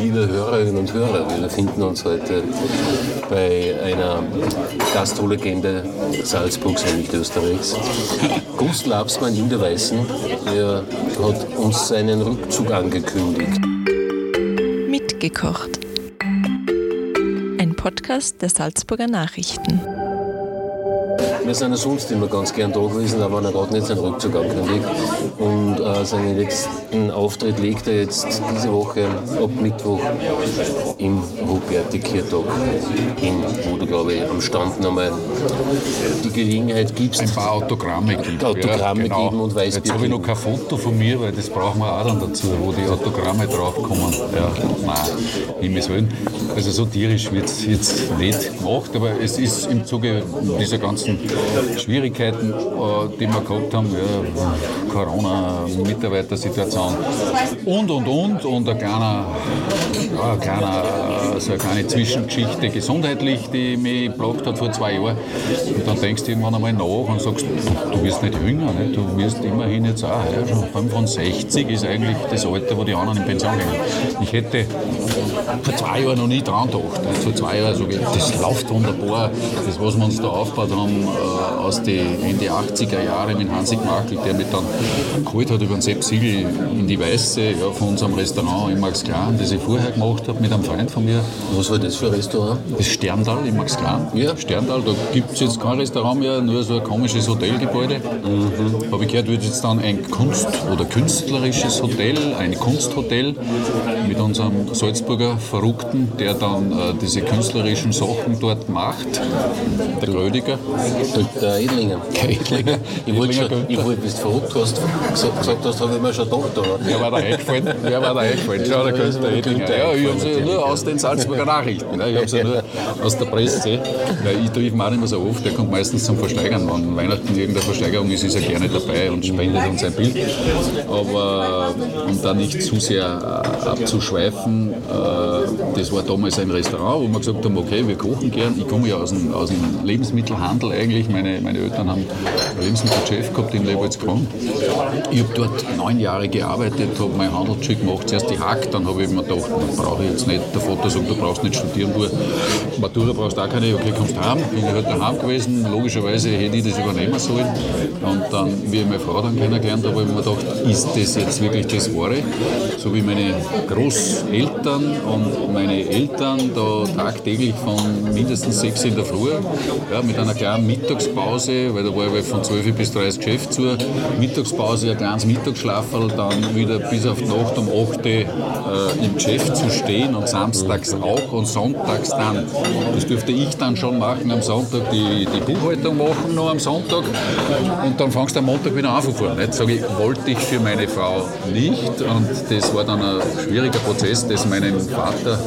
liebe Hörerinnen und Hörer, wir befinden uns heute bei einer Gastrolegende Salzburgs, nämlich Österreichs. Gustl Absmann in der Weißen, der hat uns seinen Rückzug angekündigt. Mitgekocht. Ein Podcast der Salzburger Nachrichten. Wir sind ja sonst immer ganz gern da gewesen, aber er hat nicht seinen Rückzug angekündigt. Und äh, seinen letzten Auftritt legt er jetzt diese Woche ab Mittwoch im Huberti-Kirtag in, wo du, glaube ich, am Stand nochmal die Gelegenheit gibst. Ein paar Autogramme gibt. Autogramme ja, genau. geben und Weißbier Jetzt habe ich noch kein Foto von mir, weil das brauchen wir auch dann dazu, wo die Autogramme draufkommen. Ja, nein, Himmels Willen. Also so tierisch wird es jetzt nicht gemacht, aber es ist im Zuge dieser ganzen Schwierigkeiten, äh, die wir gehabt haben, ja, Corona, Mitarbeitersituation und, und, und, und ein kleiner, ja, ein kleiner, so eine kleine Zwischengeschichte gesundheitlich, die mich plagt hat vor zwei Jahren. Und dann denkst du irgendwann einmal nach und sagst, du, wirst nicht jünger, nicht? du wirst immerhin jetzt auch, ja, schon 65 ist eigentlich das Alter, wo die anderen in Pension gehen. Ich hätte vor zwei Jahren noch nie dran gedacht. Vor zwei Jahren so, das läuft wunderbar, das, was wir uns da aufgebaut haben, äh, aus den Ende 80er Jahre mit Hansi Gmachel, der mich dann geholt hat über den Sepp Siegel in die Weiße ja, von unserem Restaurant in Max Klein, das ich vorher gemacht habe mit einem Freund von mir. Was war das für ein Restaurant? Das Sterndal in Max Klein. Ja. Sterndal, da gibt es jetzt kein Restaurant mehr, nur so ein komisches Hotelgebäude. Mhm. Habe ich gehört, wird jetzt dann ein Kunst- oder künstlerisches Hotel, ein Kunsthotel mit unserem Salzburger Verrückten, der dann äh, diese künstlerischen Sachen dort macht. Der Grödiger. Der Edlinger. Der Edlinger. Ich wollte schon, ich wollte, bis du verrückt hast, gesagt, gesagt hast, habe ich mir schon gedacht. Aber. Wer war da eingefallen? Wer war da eingefallen? Schau, der Edlinger. Ja, ich habe sie nur aus den Salzburger Nachrichten. Ne? Ich habe sie nur aus der Presse. Weil ich treffe ihn auch nicht mehr so oft. Der kommt meistens zum Versteigern. Wenn Weihnachten irgendeine Versteigerung ist, ist er gerne dabei und spendet uns ein Bild. Aber um da nicht zu sehr äh, abzuschweifen, äh, das war damals ein Restaurant, wo wir gesagt haben, okay, wir kochen gern. Ich komme ja aus dem, aus dem Lebensmittelhandel eigentlich. Meine, meine Eltern haben ein Lebensmittelchef gehabt in Lebolzkron. Ich habe dort neun Jahre gearbeitet, habe mein Handelsstück gemacht, zuerst die Hack, dann habe ich mir gedacht, brauche ich jetzt nicht. Der Vater sagt, du brauchst nicht studieren, du Matura brauchst auch keine, okay, kommst heim. Bin ich halt daheim gewesen, logischerweise hätte ich das übernehmen sollen. Und dann, wie ich meine Frau dann kennengelernt habe, habe ich mir gedacht, ist das jetzt wirklich das Wahre? So wie meine Großeltern und meine Eltern da tagtäglich von mindestens sechs in der Früh, ja, mit einer kleinen Mittagspause, weil da war ich von 12 bis 30 Geschäft zu, Mittagspause, ein kleines Mittagsschlaferl, dann wieder bis auf die Nacht um 8 Uhr äh, im Geschäft zu stehen und samstags auch und sonntags dann. Das dürfte ich dann schon machen am Sonntag, die, die Buchhaltung machen noch am Sonntag und dann fangst du am Montag wieder an von vorne. Sage ich, wollte ich für meine Frau nicht und das war dann ein schwieriger Prozess, das meinem Vater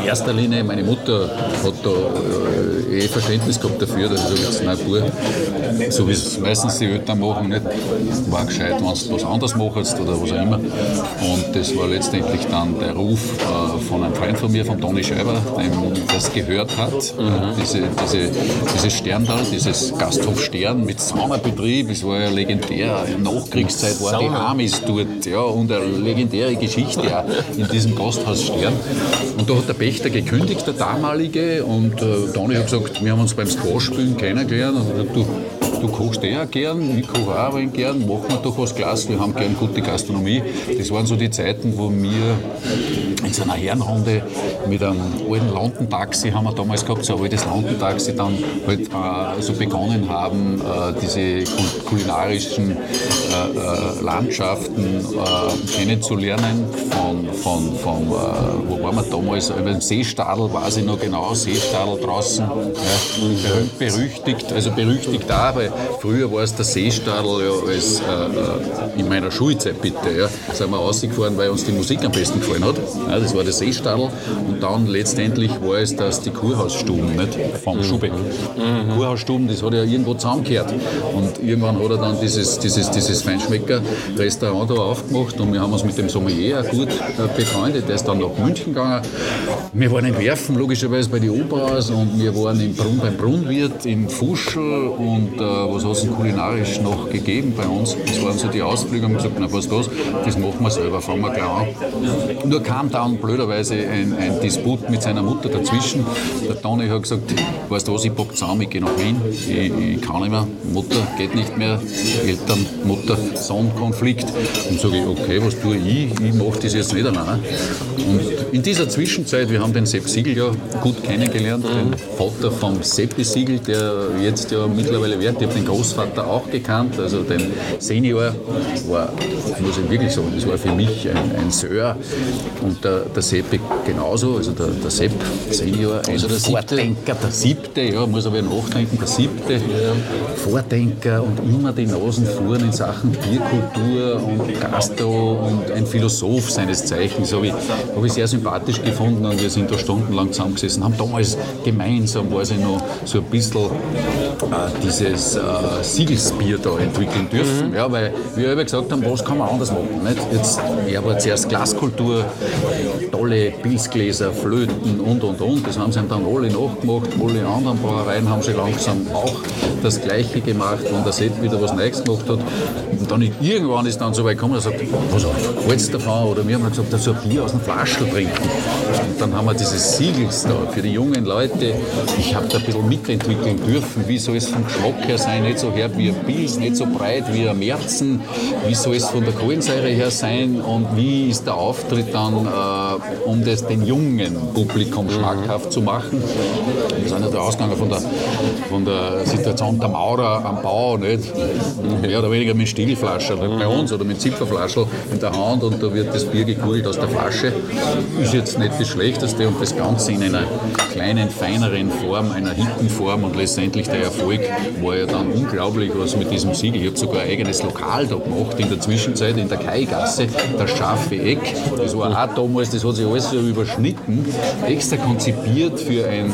in erster Linie, meine Mutter hat da äh, eh Verständnis gehabt dafür, dass ich sage, nein, Bur, so wie es meistens die Eltern machen, nicht, war gescheit, wenn du was anderes machst oder was auch immer. Und das war letztendlich dann der Ruf äh, von einem Freund von mir, von Toni Scheiber, dem das gehört hat, mhm. diese, diese, dieses Sterndal, dieses Gasthof Stern mit Saunabetrieb, es war ja legendär, in der Nachkriegszeit waren die Amis dort, ja, und eine legendäre Geschichte auch in diesem Gasthaus Stern. Und da hat der Pächter gekündigt, der damalige, und äh, Toni hat gesagt, wir haben uns beim Squash-Spielen kennengelernt und gesagt, du, du kochst eh auch gern, ich koche auch gern, machen wir doch was Glas, wir haben gern gute Gastronomie. Das waren so die Zeiten, wo wir in so einer Herrenrunde mit einem alten Landentaxi, haben wir damals gehabt, so ein altes Landentaxi, dann halt äh, so begonnen haben, äh, diese kulinarischen äh, äh Landschaften äh, kennenzulernen. Von, von, von äh, wo waren wir damals? Über dem Seestadel weiß ich noch genau, Seestadel draußen, ja, berüchtigt, also berüchtigt da, weil früher war es der Seestadel ja, als, in meiner Schulzeit bitte, ja, sind wir rausgefahren, weil uns die Musik am besten gefallen hat. Ja, das war der Seestadel. Und dann letztendlich war es das die Kurhausstuben nicht? vom mhm. Schubeck. Mhm. Kurhausstuben, das hat ja irgendwo zusammengehört. Und irgendwann hat er dann dieses, dieses, dieses Feinschmecker-Restaurant da aufgemacht und wir haben uns mit dem Sommelier auch gut äh, befreundet. Der ist dann nach München gegangen. Wir waren in Werfen, logischerweise bei den Operas und wir waren im Brunn, beim Brunnwirt in Fuschel und äh, was hast du kulinarisch noch gegeben bei uns? Das waren so die Ausflüge, haben gesagt, na was das, das machen wir selber, fangen wir gleich an. Nur kam dann blöderweise ein, ein Disput mit seiner Mutter dazwischen. Der Toni hat gesagt, weißt du was, ich pack zusammen, ich gehe nach Wien, ich, ich kann nicht mehr, Mutter geht nicht mehr, Eltern, Mutter, Sohn-Konflikt. Und sage ich, okay, was tue ich? Ich mache das jetzt nicht allein. Und in dieser Zwischenzeit, wir haben den Sepp Siegel ja gut kennengelernt, den Vater vom Seppi Siegel, der jetzt ja mittlerweile wird. Ich den Großvater auch gekannt, also den Senior war, muss ich wirklich sagen, das war für mich ein, ein Sir. Und der, der Seppi genauso, also der, der Sepp Senior, ein also der Vordenker, der siebte, ja, muss aber nachdenken, der siebte. Vordenker und immer die Nasen fuhren in Sachen Bierkultur und Gastro und ein Philosoph seines Zeichens. Habe ich, hab ich sehr sympathisch gefunden und wir sind da stundenlang zusammengesessen, haben damals gemeinsam, war sie noch so ein bisschen äh, dieses äh, Siegelsbier da entwickeln dürfen. Mhm. Ja, weil wir immer gesagt haben, was kann man anders machen. Nicht? Jetzt, er war zuerst Glaskultur, tolle Pilzgläser, Flöten und und und. Das haben sie dann alle nachgemacht. Alle anderen Brauereien haben sie langsam auch das Gleiche gemacht, wenn der Sepp wieder was Neues gemacht hat. Und dann irgendwann ist dann so weit gekommen, er sagt, was hältst du davon? Oder wir haben gesagt, so ein Bier aus dem Flaschel trinken. Und dann haben wir dieses Siegels da für die jungen Leute. Ich habe da ein bisschen mitentwickeln dürfen, wie soll es vom Geschmack her sein, nicht so herb wie ein Pilz, nicht so breit wie ein Merzen, wie soll es von der Kohlensäure her sein und wie ist der Auftritt dann, äh, um das den jungen Publikum schmackhaft zu machen. Wir sind ja da ausgegangen von der, von der Situation der Maurer am Bau, nicht? mehr oder weniger mit Stiegelflasche, nicht bei uns, oder mit Zipferflaschel in der Hand und da wird das Bier gekugelt aus der Flasche. Ist jetzt nicht das Schlechteste und das Ganze in einer kleinen, feineren Form, einer Hittenform und letztendlich der Erfolg war ja dann unglaublich, was mit diesem Siegel. Ich habe sogar ein eigenes Lokal da gemacht in der Zwischenzeit in der Kaigasse, das scharfe Eck. Das war auch damals, das hat sich alles so überschnitten, extra konzipiert für ein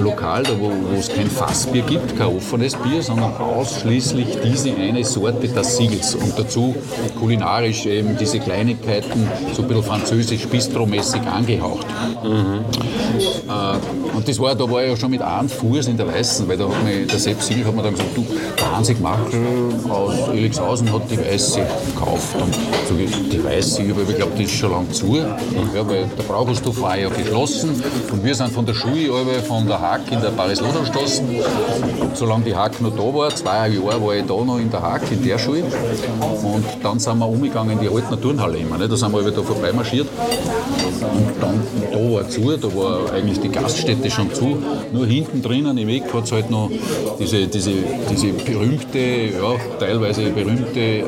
Lokal, da wo, wo es kein Fassbier gibt, kein offenes Bier, sondern ausschließlich diese eine Sorte des Siegels und dazu kulinarisch eben diese Kleinigkeiten, so ein bisschen französisch bistromäßig angehaucht. Mhm. Äh, und das war, da war ich ja schon mit einem Fuß in der Weißen, weil da hat mich, der Sepp Siegel hat mir dann du, der Hansig Machl aus Elixhausen hat die Weiße gekauft. Und so, die Weiße, ich glaube, die ist schon lange zu, ja, weil der Brauchungsstoff war ja geschlossen. Und wir sind von der Schule von der Hack in der Paris-Lothar-Straße, solange die Hack noch da war, zwei Jahre war ich da noch in der Hack, in der Schule. Und dann sind wir umgegangen in die alten Turnhalle immer, ne? da sind wir da vorbei und dann, da war zu, da war eigentlich die Gaststätte schon zu, nur hinten drinnen im Weg hat es halt noch diese, diese, diese berühmte, ja, teilweise berühmte äh,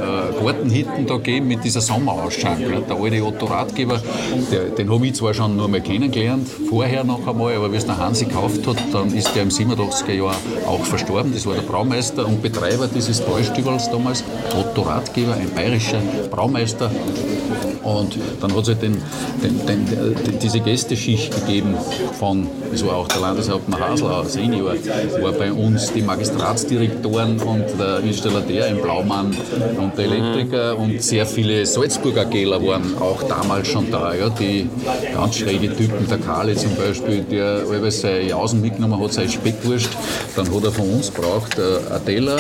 Gartenhitten da gegeben mit dieser Sommerausschank. Ne? Der alte Otto Ratgeber, der, den habe ich zwar schon nur mal kennengelernt, vorher noch einmal, aber wie es der Hansi gekauft hat, dann ist der im 87er Jahr auch verstorben. Das war der Braumeister und Betreiber dieses Bräustübels damals, Otto Ratgeber, ein bayerischer Braumeister. Und dann hat es halt den, den, den, diese Gästeschicht gegeben von, das war auch der Landeshauptmann Hasler, Senior, war bei uns die Magistratsdirektoren und der Installateur im Blaumann und der Elektriker und sehr viele Salzburger Gäler waren auch damals schon da. Ja, die ganz schräge Typen, der Kali zum Beispiel, der allweils seine Jausen mitgenommen hat, seine Speckwurst, dann hat er von uns braucht äh, ein Teller,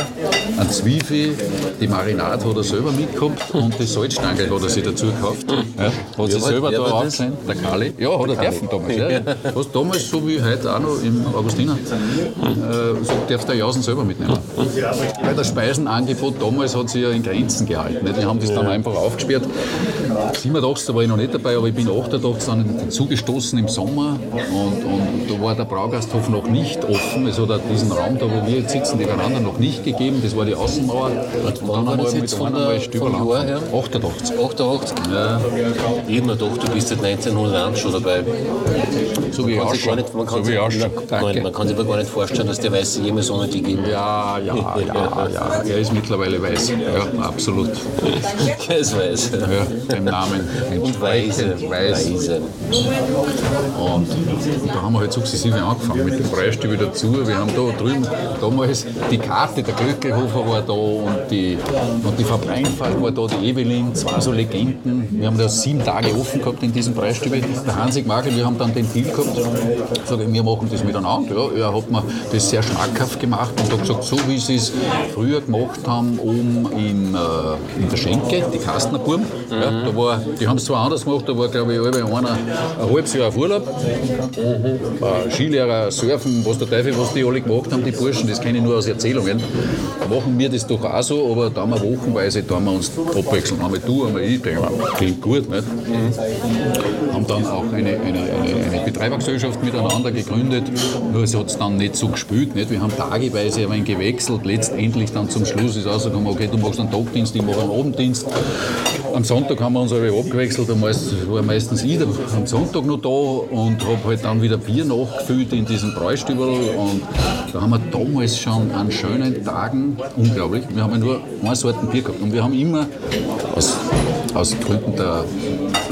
ein Zwiebel, die Marinade hat er selber mitgehabt und die Salzstange hat er sich dazu gekauft. Ja, hat ja, sich selber da aufgesehen, der Kali. Ja, hat er dürfen damals. Ja. Was damals, so wie heute auch noch im Augustiner, äh, so darf der Jausen selber mitnehmen. Weil das Speisenangebot damals hat sich ja in Grenzen gehalten. Nicht? Wir haben das dann einfach aufgesperrt. 87 da war ich noch nicht dabei, aber ich bin 88 dann dazugestoßen im Sommer und, und da war der Braugasthof noch nicht offen. Es hat diesen Raum, da wo wir jetzt sitzen, nebeneinander noch nicht gegeben. Das war die Außenmauer. Und wann war das jetzt von der, vom Jahr her? 88. 88? Ja. Ich habe gedacht, du bist seit 1901 schon dabei. So wie auch nicht, man kann, so sich, man, man kann sich aber gar nicht vorstellen, dass der Weiße jemals ohne die ging. Ja, ja, ja, ja. Er ist mittlerweile weiß. Ja, absolut. er ist weiß. Ja, dem Namen. Und Weise. Weise. Und da haben wir halt sukzessive angefangen mit dem Freistübe dazu. Wir haben da drüben damals die Karte, der Glöckelhofer war da und die, und die Frau Breinfall war da, die Evelyn, zwei so Legenden. Wir haben da sieben Tage offen gehabt in diesem Preisstübe. Der Hansig Magel, wir haben dann den Deal gehabt, sage, wir machen das miteinander. Ja, er hat mir das sehr schmackhaft gemacht und hat gesagt, so wie sie es früher gemacht haben, oben in, äh, in der Schenke, die Kastnerburm, mhm. ja, da war, die haben es zwar anders gemacht, da war glaube ich einer ein halbes Jahr auf Urlaub, mhm. äh, Skilehrer, Surfen, was der Teufel, was die alle gemacht haben, die Burschen, das kenne ich nur aus Erzählungen. Machen wir das doch auch so, aber da haben wir wochenweise, da haben wir uns abwechseln. Einmal du, einmal ich, denke, klingt gut. Nicht? Mhm. Haben dann auch eine, eine, eine, eine Betreibergesellschaft miteinander gegründet, nur es hat es dann nicht so gespielt. Nicht? Wir haben tageweise ein gewechselt, letztendlich dann zum Schluss ist rausgekommen, okay, du machst einen Tagdienst, ich mache einen Abenddienst. Am Sonntag haben wir uns alle abgewechselt, da war meistens ich am Sonntag noch da und habe halt dann wieder Bier nachgefüllt in diesem Bräustübel und da haben wir damals schon an schönen Tagen, unglaublich, wir haben nur eine Sorte Bier gehabt und wir haben immer aus, aus Gründen der,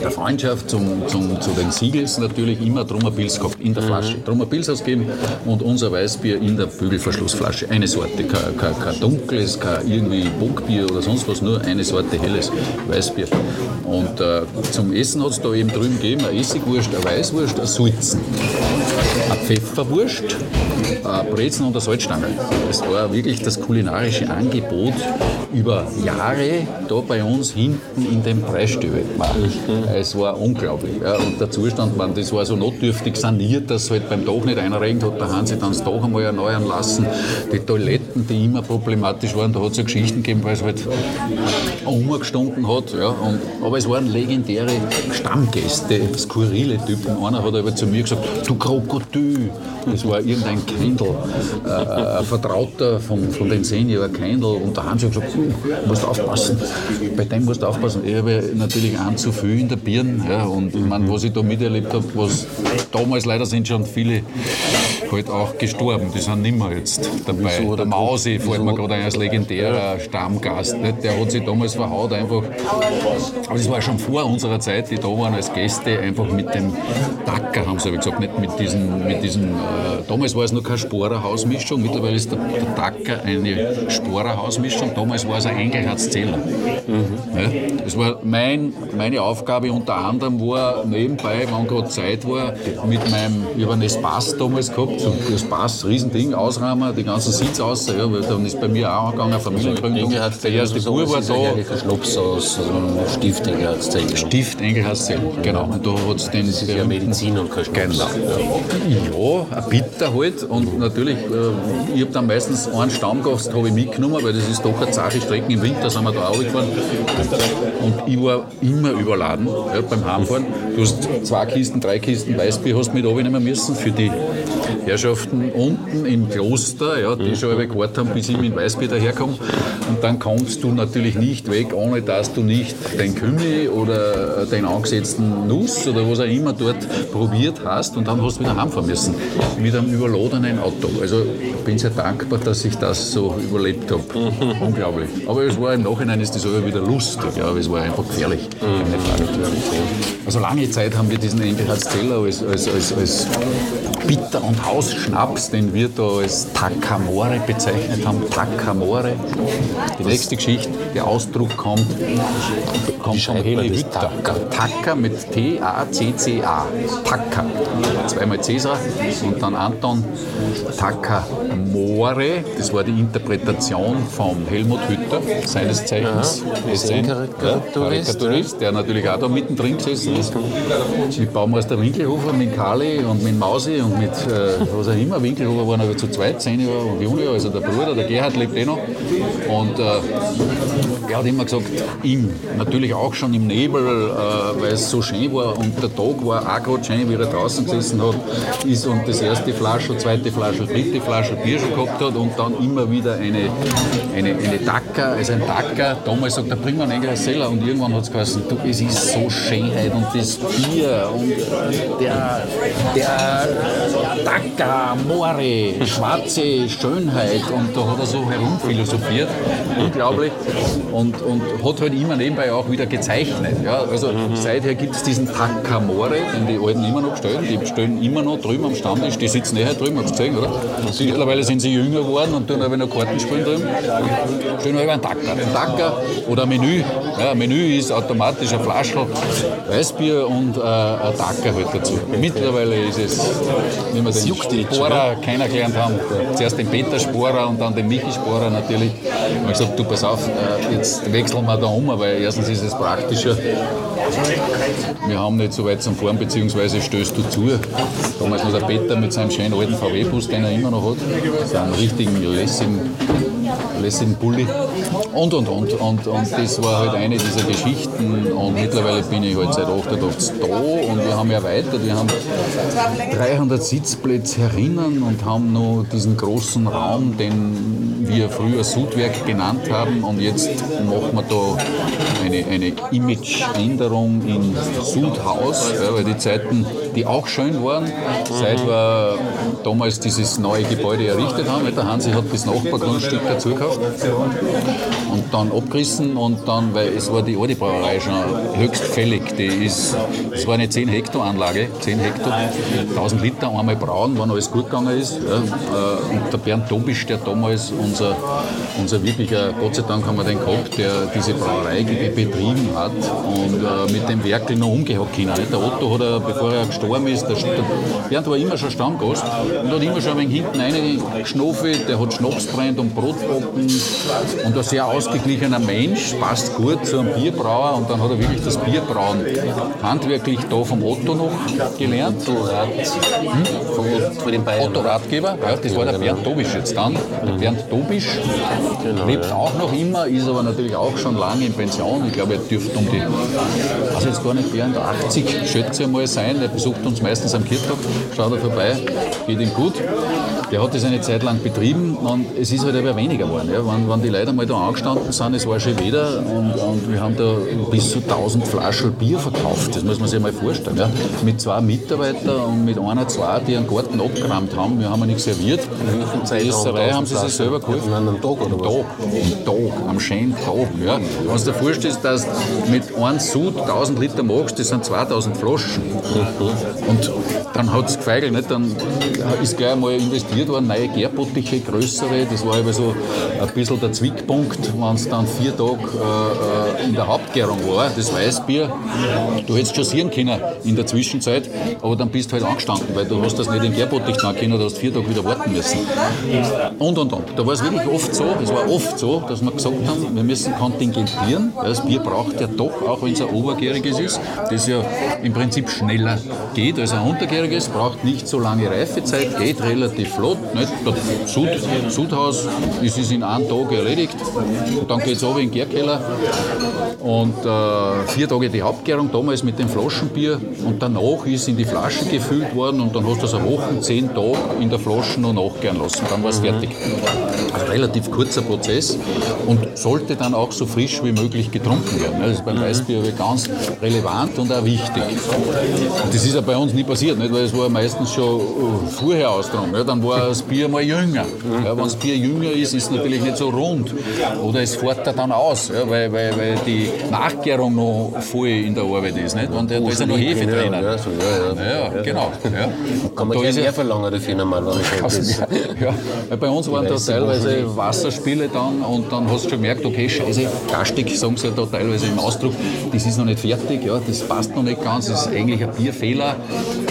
der Freundschaft zum, zum, zu den Siegels natürlich immer Trummerpils gehabt in der Flasche. Mhm. Trummerpils ausgeben und unser Weißbier in der Bügelverschlussflasche. Eine Sorte, kein, kein, kein dunkles, kein irgendwie Bockbier oder sonst was, nur eine Sorte helles Weißbier. Und äh, zum Essen hat es da eben drüben gegeben, eine Essigwurst, eine Weißwurst, eine Sulzen, eine Pfefferwurst, eine Brezen und eine Salzstange. Das war wirklich das kulinarische Angebot über Jahre da bei uns hinten in den Preisstübe gemacht. Es war unglaublich. Ja, und der Zustand, man, das war so notdürftig saniert, dass halt beim Dach nicht einer regnet hat, da haben sie dann das Dach einmal erneuern lassen. Die Toiletten, die immer problematisch waren, da hat es ja Geschichten gegeben, weil es halt umgestunken hat. Ja, und, aber es waren legendäre Stammgäste, skurrile Typen. Einer hat aber zu mir gesagt, du Krokodil. Das war irgendein Kendall, äh, ein Vertrauter von, von den Senior Kendall. Und da haben sie gesagt, du musst aufpassen, bei dem musst du aufpassen. Ich habe natürlich einen zu viel in der Birne. Ja, und ich meine, was ich da miterlebt habe, was damals leider sind schon viele halt auch gestorben. Die sind nicht mehr jetzt dabei. Wieso, der Mausi fällt mir gerade ein als legendärer Stammgast. Nicht? Der hat sich damals verhaut einfach. Aber das war schon vor unserer Zeit, die da waren als Gäste, einfach mit dem Dacker, haben sie gesagt, nicht mit diesen, mit diesen äh, damals war es noch keine Sporerhausmischung, mittlerweile ist der, der Dacker eine Sporerhausmischung, damals war es ein Engelherzzeller. Mhm. Ja? Das war mein, meine Aufgabe unter anderem war nebenbei, wenn gerade Zeit war, mit meinem, ich habe einen Espace damals gehabt, so ein Espace, Riesending, Ausrahmen, die ganzen Sitz aus, ja, weil dann ist bei mir auch angegangen, Familiengründung. Der erste Bub war da. Ein Schlops aus also Stift Engelherzzeller. Stift Engelherzzeller, genau. Und da hat es den. Das ist ja Medizin und kein Genau. Ja, ein Bitter halt. Und natürlich, äh, ich habe dann meistens einen Stammgast ich mitgenommen, weil das ist doch eine zache Strecke. Im Winter sind wir da auch gefahren. Und ich war immer überladen ja, beim Heimfahren. Du hast zwei Kisten, drei Kisten Weißbier hast mit abnehmen müssen für die Herrschaften unten im Kloster, ja, die schon gewartet haben, bis ich mit Weißbier daherkomme. Und dann kommst du natürlich nicht weg, ohne dass du nicht den Kümmel oder den angesetzten Nuss oder was auch immer dort probiert hast und dann hast du wieder heimfahren müssen. Mit einem überladenen Auto. Also ich bin sehr dankbar, dass ich das so überlebt habe. Unglaublich. Aber es war im Nachhinein ist das aber wieder lustig, ja, aber es war einfach gefährlich. Also lange Zeit haben wir diesen Engelhardt-Zeller als, als, als, als Bitter- und Hausschnaps, den wir da als Takamore bezeichnet haben. Takamore. Die nächste Geschichte, der Ausdruck kommt, kommt vom Heli Hütter. Taka mit T-A-C-C-A. Taka. Zweimal Cäsar und dann Anton Takamore. Das war die Interpretation vom Helmut Hütter, seines Zeichens. Karikaturist, der natürlich auch da mittendrin gesessen ist. Mit Baumeister Winkelhofer, mit Kali und mit Mausi und mit äh, was auch immer. Winkelhofer waren aber zu zweit, Senior und Junior, also der Bruder, der Gerhard lebt eh noch. Und äh, er hat immer gesagt, ihm, natürlich auch schon im Nebel, äh, weil es so schön war und der Tag war auch gerade schön, wie er draußen gesessen hat, ist und das erste Flasche, zweite Flasche, dritte Flasche Bier schon gehabt hat und dann immer wieder eine, eine, eine Dacker, also ein Dacker. Damals sagt er, bring mir einen Seller und irgendwann hat es geheißen, du, es ist so schön heute und das Bier und der, der Taka, More, schwarze Schönheit und da hat er so herumphilosophiert, unglaublich und, und hat halt immer nebenbei auch wieder gezeichnet. Ja? Also seither gibt es diesen Takamore, den die Alten immer noch stellen, die stellen immer noch drüben am Stammtisch, die sitzen näher drüben, hast du gesehen, oder? Mittlerweile sind sie jünger geworden und tun aber noch Karten spielen drüben. Stellen halt einen Tacker. Ein Tacker oder ein Menü. Ja, ein Menü ist automatisch ein Flaschel Weißbier und äh, ein Tacker halt dazu. Mittlerweile ist es, wie wir den Sporer kennengelernt haben, zuerst den Peter Sporer und dann den Michi Sporer natürlich. Ich habe gesagt, du pass auf, äh, jetzt wechseln wir da um, weil erstens ist es praktischer. Wir haben nicht so weit zum Fahren, beziehungsweise stößt du zu. Damals noch der Peter mit seinem schönen alten VW-Bus, den er immer noch hat. So einen richtigen lässigen lässigen Bulli und und und. Und, und das war halt eine dieser Geschichten und mittlerweile bin ich halt seit 88 da und wir haben erweitert, wir haben 300 Sitzplätze herinnen und haben noch diesen großen Raum, den wir früher Sudwerk genannt haben. Und jetzt machen wir da eine, eine Imageänderung in Sudhaus, ja, weil die Zeiten, die auch schön waren, seit wir damals dieses neue Gebäude errichtet haben, der Hansi hat das Nachbargrundstück dazu gekauft und dann abgerissen und dann, weil es war die alte Brauerei schon höchst fällig, die ist, es war eine 10 Hektar Anlage, 10 Hektar, 1000 Liter einmal brauen, wenn alles gut gegangen ist. Äh, und der Bernd Dobisch, der damals unser, unser wirklicher, Gott sei Dank haben wir den gehabt, der diese Brauerei betrieben hat und äh, mit dem Werkel noch umgehackt können. Der Otto hat, er, bevor er gestorben ist, der, der Bernd war immer schon Stammgast und hat immer schon ein wenig hinten reingeschnofelt, der hat Schnaps brennt und Brotbacken und ein sehr ausgeglichener Mensch, passt gut zu einem Bierbrauer und dann hat er wirklich das Bierbrauen handwerklich da vom Otto noch gelernt. Hm? von, den Bayern. Otto Ratgeber, ja, das war der genau. Bernd Dobisch jetzt dann. Der mhm. Bernd Dobisch genau, lebt ja. auch noch immer, ist aber natürlich auch schon lange in Pension. Ich glaube, er dürfte um die, also jetzt gar nicht Bernd, 80 schätze ich mal sein. Er besucht uns meistens am Kirchtag, schaut er vorbei, geht ihm gut. Der hat das eine Zeit lang betrieben und es ist halt aber weniger geworden. Ja. Wenn, wenn die Leute mal da angestanden sind, es war schon wieder und, und wir haben da bis zu 1000 Flaschen Bier verkauft. Das muss man sich mal vorstellen. Ja. Mit zwei Mitarbeitern und mit einer, zwei, die einen Garten abgeräumt haben. Wir haben ja nichts serviert. In der Esserei haben sie sich selber geholt. An einem Tag oder was? Tag. Am Tag, am schönen Tag. Ja. Wenn du dir vorstellst, dass du mit einem Sud 1000 Liter machst, das sind 2000 Flaschen. Und dann hat es gefeigelt, nicht? dann ist gleich einmal investiert worden, neue Gärbottiche, größere, das war aber so ein bisschen der Zwickpunkt, wenn es dann vier Tage äh, in der Hauptgärung war, das Weißbier, du hättest schon sehen können in der Zwischenzeit, aber dann bist du halt angestanden, weil du hast das nicht in Gärbottich tun können, du hast vier Tage wieder warten müssen. Und, und, und. Da war es wirklich oft so, es war oft so, dass wir gesagt haben, wir müssen kontingentieren, weil das Bier braucht ja doch, auch wenn es ein obergäriges ist, das ja im Prinzip schneller geht als ein untergäriges, braucht nicht so lange Reifezeit, geht relativ flott. Nicht? Das Sud, Sudhaus ist es in einem Tag erledigt dann geht es runter in den Gärkeller und äh, vier Tage die Hauptgärung, damals mit dem Flaschenbier und danach ist in die Flasche gefüllt worden und dann hast du es eine Woche, zehn Tage in der Flasche noch nachgären lassen. Dann war es fertig. Also relativ kurzer Prozess und sollte dann auch so frisch wie möglich getrunken werden. Das ist beim Weißbier ganz relevant und auch wichtig. Und das ist ja bei uns nie passiert, nicht? weil es war meistens schon äh, vorher. Ja, dann war das Bier mal jünger. Ja, wenn das Bier jünger ist, ist es natürlich nicht so rund. Oder es fährt dann aus, ja, weil, weil, weil die Nachgärung noch voll in der Arbeit ist. Nicht? Und da ist ja noch Hefe drin. Ja, so, ja, ja. genau. Kann man gleich mehr verlangen dafür normalerweise. Ja, bei uns waren da teilweise Wasserspiele dann und dann hast du schon gemerkt, okay, scheiße, gastig, sagen sie ja da teilweise im Ausdruck, das ist noch nicht fertig, ja, das passt noch nicht ganz, das ist eigentlich ein Bierfehler.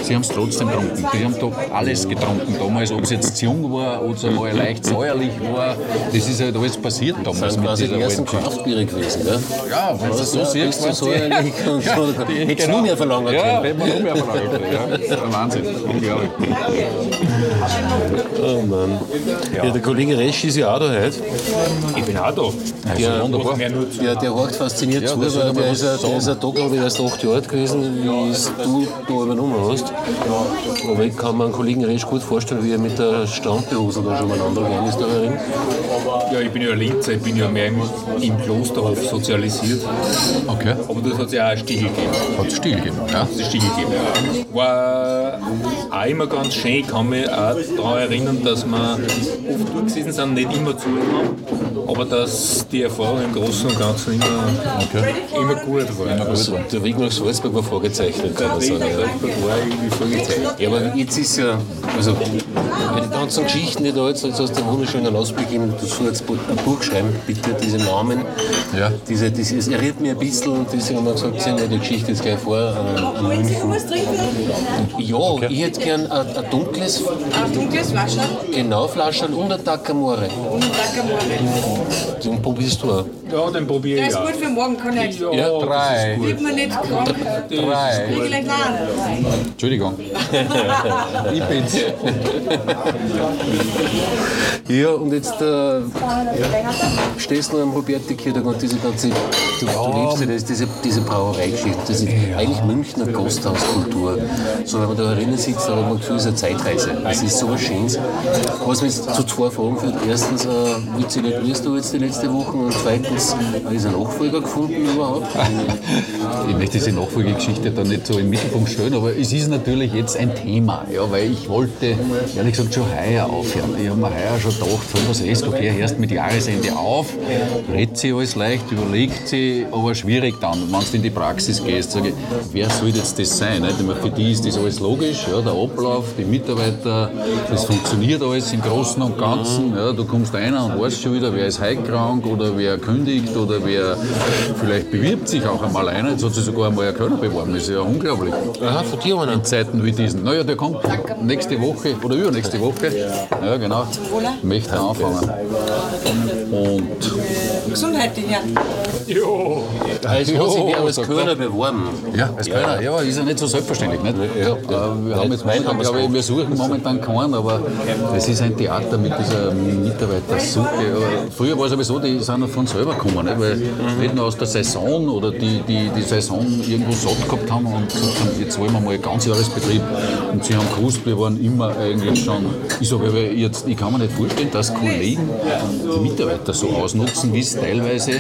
Sie haben es trotzdem getrunken. Die haben da alles getrunken damals, ob es jetzt jung war oder mal leicht säuerlich war. Das ist halt alles passiert damals. Das sind quasi die ersten Kraftbiere gewesen, gell? Ja, wenn du das so siehst. Du säuerlich und so. Ja, hättest genau. nur mehr verlangen können. Ja, hätte man nur mehr verlangen können. Ja. Das ist ein Wahnsinn. Unglaublich. Oh Mann. Ja. ja. der Kollege Resch ist ja auch da heute. Ich bin auch da. Der, wunderbar. Der, der horcht fasziniert ja, zu, weil der ist, ein, der ist ein Tag, glaube ich, erst acht Jahre alt gewesen, wie du da übernommen hast. Aber ich kann mir einen Kollegen Resch gut vorstellen, wie er mit der der Strandbehose da schon umeinander gegangen ist, da herin. Ja, ich bin ja Linzer, ich bin ja mehr im, im Klosterhof sozialisiert. Okay. Aber das hat es ja auch Stiegel gegeben. Hat es still gegeben. Ja. Das ist Stiegel gegeben. War auch immer ganz schön. Ich kann mich auch daran erinnern, dass wir oft durchgesessen sind, nicht immer zu haben, aber dass die Erfahrung im Großen und Ganzen immer, immer gut war. Also, der Weg nach Salzburg war vorgezeichnet, kann man sagen. Ja. war irgendwie vorgezeichnet. Ja, aber jetzt ist ja, also bei den ganzen Geschichten, die da jetzt, jetzt hast du einen wunderschönen Ausblick gegeben, du sollst jetzt ein Buch schreiben, bitte, diese Namen. Ja. Diese, das, es erinnert mich ein bisschen, und deswegen haben wir gesagt, ziehen wir die Geschichte jetzt gleich vor, an, an München. Ja, ich hätte gern ein, ein dunkles, Ein dunkles Flasche genau Flaschen und ein Takamore. und Takamore. Den probierst du auch. Ja, den probiere Der ich ist auch. gut für morgen, kann ich. Ja, Ja, drei. Wird man nicht krank. Drei. Entschuldigung. ich bin's. Ja, und jetzt äh, stehst du noch am Roberti-Kirtag und diese ganze, du, du liebst ja das, diese, diese Brauereigeschichte, das ist eigentlich Münchner Gasthauskultur. So, wenn man da drinnen sitzt, da hat man Gefühl, es ist eine Zeitreise. Es ist so was Schönes. Was mich jetzt zu zwei Fragen führt. Erstens, äh, wie zelebrierst du jetzt die letzte Woche? Und zweitens, äh, ist ein Nachfolger gefunden überhaupt? Ich möchte diese Nachfolgegeschichte da nicht so im Mittelpunkt stellen, aber es ist natürlich jetzt ein Thema, ja, weil ich wollte, ehrlich gesagt, schon heuer aufhören. Ich habe mir heuer schon gedacht, so was ist, okay, hörst mit Jahresende auf, redet sie alles leicht, überlegt sie, aber schwierig dann, wenn du in die Praxis gehst, sage ich, wer soll jetzt das sein? Nicht? Ich meine, Für die ist das alles logisch, ja, der Ablauf, die Mitarbeiter, das funktioniert alles im Großen und Ganzen. Ja, du kommst rein und weißt schon wieder, wer ist heute krank oder wer kündigt oder wer vielleicht bewirbt sich auch einmal einer. Jetzt hat sich sogar einmal ein Kölner beworben, das ist ja unglaublich. Aha, von dir einer. In Zeiten wie diesen. Naja, der kommt nächste Woche oder übernächste Woche. Ja, genau. Möchte anfangen. Und Gesundheit, die Herren. Jo. Jo, hat sich wer als sagt Kölner beworben. ja, als Kölner, ja, ist ja nicht so selbstverständlich. Nicht? Ja, wir, haben jetzt Nein, momentan, glaube ich, wir suchen momentan keinen, aber es ist ein Theater mit dieser Mitarbeitersuche. Früher war es aber so, die sind noch von selber gekommen, nicht? weil nicht nur aus der Saison oder die, die die Saison irgendwo satt gehabt haben und gesagt haben, jetzt wollen wir mal Ganzjahresbetrieb. Und sie haben gewusst, wir waren immer eigentlich schon, ich sage aber jetzt, ich kann mir nicht vorstellen, dass Kollegen die Mitarbeiter so ausnutzen, wie es teilweise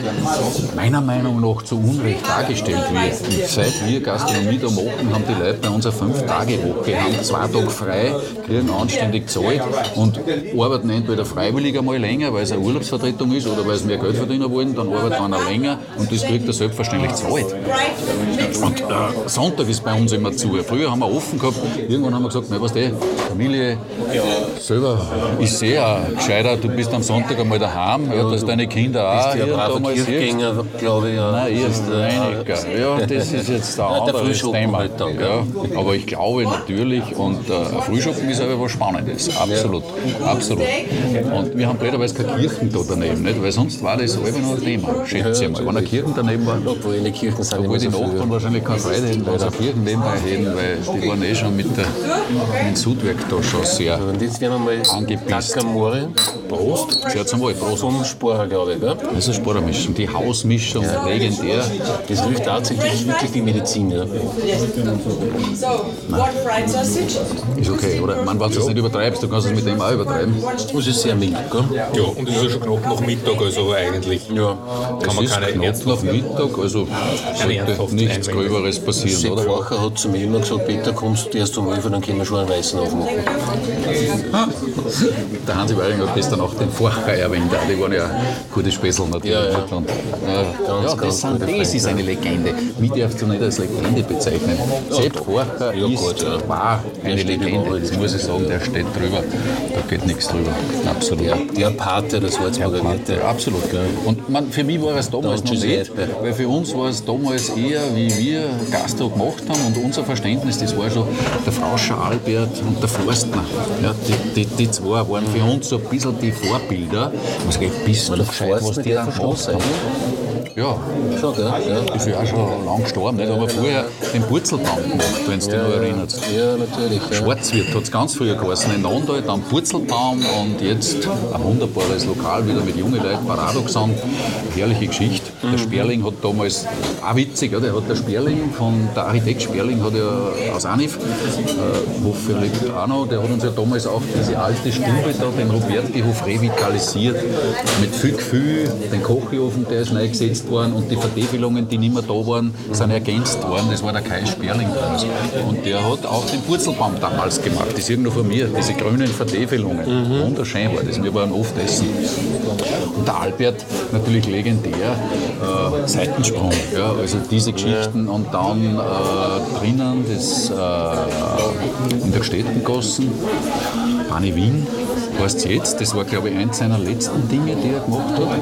meiner Meinung nach zu Unrecht dargestellt wird. Und seit wir Gastronomie da machen, haben die Leute bei uns eine Fünf-Tage-Woche, haben zwei Tage frei, kriegen anständig Zeit und arbeiten entweder freiwillig einmal länger, weil es eine Urlaubsvertretung ist oder weil sie mehr Geld verdienen wollen, dann arbeitet einer länger und das kriegt er selbstverständlich Zeit. Und äh, Sonntag ist bei uns immer zu. Früher haben wir offen gehabt, irgendwann haben wir gesagt, na, was der Familie selber ist sehr gescheiter, du bist am Sonntag einmal daheim, ja, dass deine Kinder auch Bist ja braver. Kirchgänger, glaube ich. Ja. Nein, Das ist ist, äh, weniger. Ja, das ist jetzt ein der anderes Frühschoppen Thema. halt dann, ja. Aber ich glaube natürlich, und äh, Frühschoppen ist aber was Spannendes. Absolut. Absolut. Und wir haben blöderweise keine Kirchen da daneben, nicht? weil sonst war das einfach nur ein Thema, schätze ich mal. Wenn eine Kirche daneben war, Obwohl in den Kirchen sind obwohl immer die Nachbarn wahrscheinlich keine Freude hätten, weil sie Kirchen nebenbei hätten, weil die waren eh schon mit, der, mit dem Sudwerk da schon sehr. Und jetzt werden wir mal Angepisst. Takamore Prost, zum Wohl, Prost. vom Sporer, glaube ich. Gell? Das ist eine Sporamischung, die Hausmischung, legendär. Das hilft tatsächlich wirklich wie Medizin. Ja. So, what fried sausage? Ist okay, oder? Man, wenn du es nicht übertreibst, du kannst es mit dem auch übertreiben. Das ist sehr mild. Gell? Ja, und es ist ja schon knapp nach Mittag, also eigentlich Ja. kann man es ist keine knapp nach Mittag, also sollte nichts. Gröberes passieren, Sepp oder? Facher hat zu mir immer gesagt, Peter, kommst du erst um 11 Uhr, dann können wir schon einen Weißen aufmachen. Der Hansi Weiring hat gestern auch den Vorcher erwähnt, die waren ja gute Späßel natürlich. Ja, ja. Und, ja, ja, das, sind, das ist eine Legende. Mich darfst du nicht als Legende bezeichnen. Sepp Vorcher Ja, ist, ja. war eine Legende, das muss ich sagen, der steht drüber. Da geht nichts drüber. Absolut. Der, der Pate des Salzburger Wirte. absolut. Und man, für mich war es damals noch nicht, weil für uns war es damals eher, wie wir Gastro gemacht haben und unser Verständnis, das war schon der Frauscher Albert und der Forstner. Ja, die, die, die zwei waren für uns so ein bisschen die Vorbilder. Ich muss sagen, bist du gescheit, was die dann schon gemacht. Ja, Schon, gell? Ja. ist ja auch schon lang gestorben. Nicht? Aber vorher den Purzelbaum gemacht, wenn du dich noch erinnerst. Ja, natürlich. Ja. Schwarzwirt hat es ganz früher geheißen, in Nandal, dann Purzelbaum und jetzt ein wunderbares Lokal wieder mit jungen Leuten, Paradoxon, herrliche Geschichte. Der Sperling hat damals, auch witzig, ja, der, hat der Sperling von, der Architekt Sperling hat ja aus Anif, äh, Hofförlig auch noch, der hat uns ja damals auch diese alte Stube da, den Roberti-Hof revitalisiert, mit viel Gefühl, den Kochofen, der ist neu gesetzt worden und die Vertäfelungen, die nicht mehr da waren, sind ergänzt worden. Das war der Kai Sperling damals. Und der hat auch den Purzelbaum damals gemacht. Das ist irgendwo von mir, diese grünen Vertäfelungen. Wunderschön war das. Wir waren oft essen. Und der Albert, natürlich legendär, äh, Seitensprung. Ja, also diese Geschichten und dann äh, drinnen das äh, in der Städtengassen, Pani Wien, weißt du jetzt, das war glaube ich eins seiner letzten Dinge, die er gemacht hat.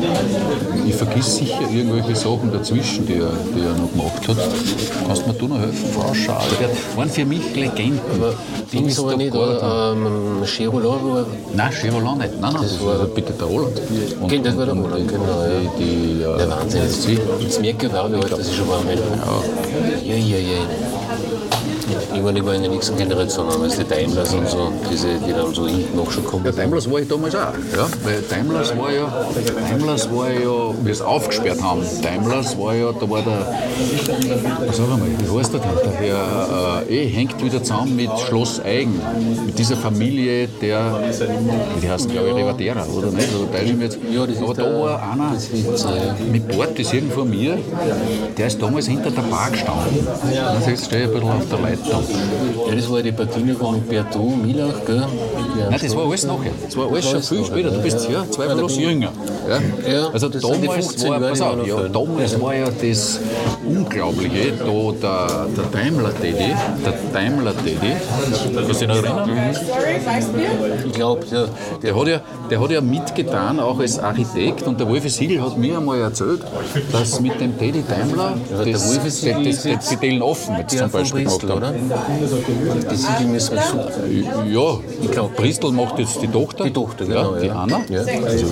Ich vergiss sicher irgendwelche Sachen dazwischen, die er, die er noch gemacht hat. Kannst du mir du noch helfen? Frau Schade. Der waren für mich Legenden. Ding Du ist aber nicht, oder? Ähm, Cherolan war. Nein, Chevrolet nicht. Nein, nein, das, war bitte der Roland. Und, Genau, das war der Roland, genau, ja. Die, die, äh, Der Wahnsinn. Jetzt, merke ich auch, wie alt das ist schon war. Ja, ja, ja. Ich meine, ich war in der nächsten Generation, als die Daimlers und so, diese, die dann so hinten noch schon kommen. Ja, Daimlers war ich damals auch. Ja, weil Daimlers war ja, Daimlers war ja, wie wir es aufgesperrt haben, Daimlers war ja, da war der, sag mal, wie heißt der denn? Der äh, eh, hängt wieder zusammen mit Schloss Eigen, mit dieser Familie, der, die heißt glaube ich Rivadera, oder nicht? Ich mir jetzt? Ja, das ist Aber da war einer ist, äh, mit Bord, das irgendwo von mir, der ist damals hinter der Bar gestanden. Das heißt, stehe ich ein bisschen auf der Leitung. Ja, das war die Partie von Bertou, Milach, gell? Nein, das war alles nachher. Das war alles schon viel später. Du ja, bist ja zweifellos jünger. Ja? Ja, also damals 15 war, pass auf, ja, damals war ja das Unglaubliche, da der, der Daimler-Daddy, der Daimler-Daddy, kannst du dich noch erinnern? Ich glaube, ja. Der hat, ja, der hat ja mitgetan, auch als Architekt. Und der Wolfi Siegel hat mir einmal erzählt, dass mit dem Teddy Daimler der das, Wolfi das, Siegel das, ist das, jetzt die Delen offen jetzt Der zum Beispiel gemacht Bristol, haben. oder? Die Siegel müssen. Ja, Ich glaub- Bristol macht jetzt die Tochter. Die Tochter, genau, Ja, die ja. Anna. Ja. Also,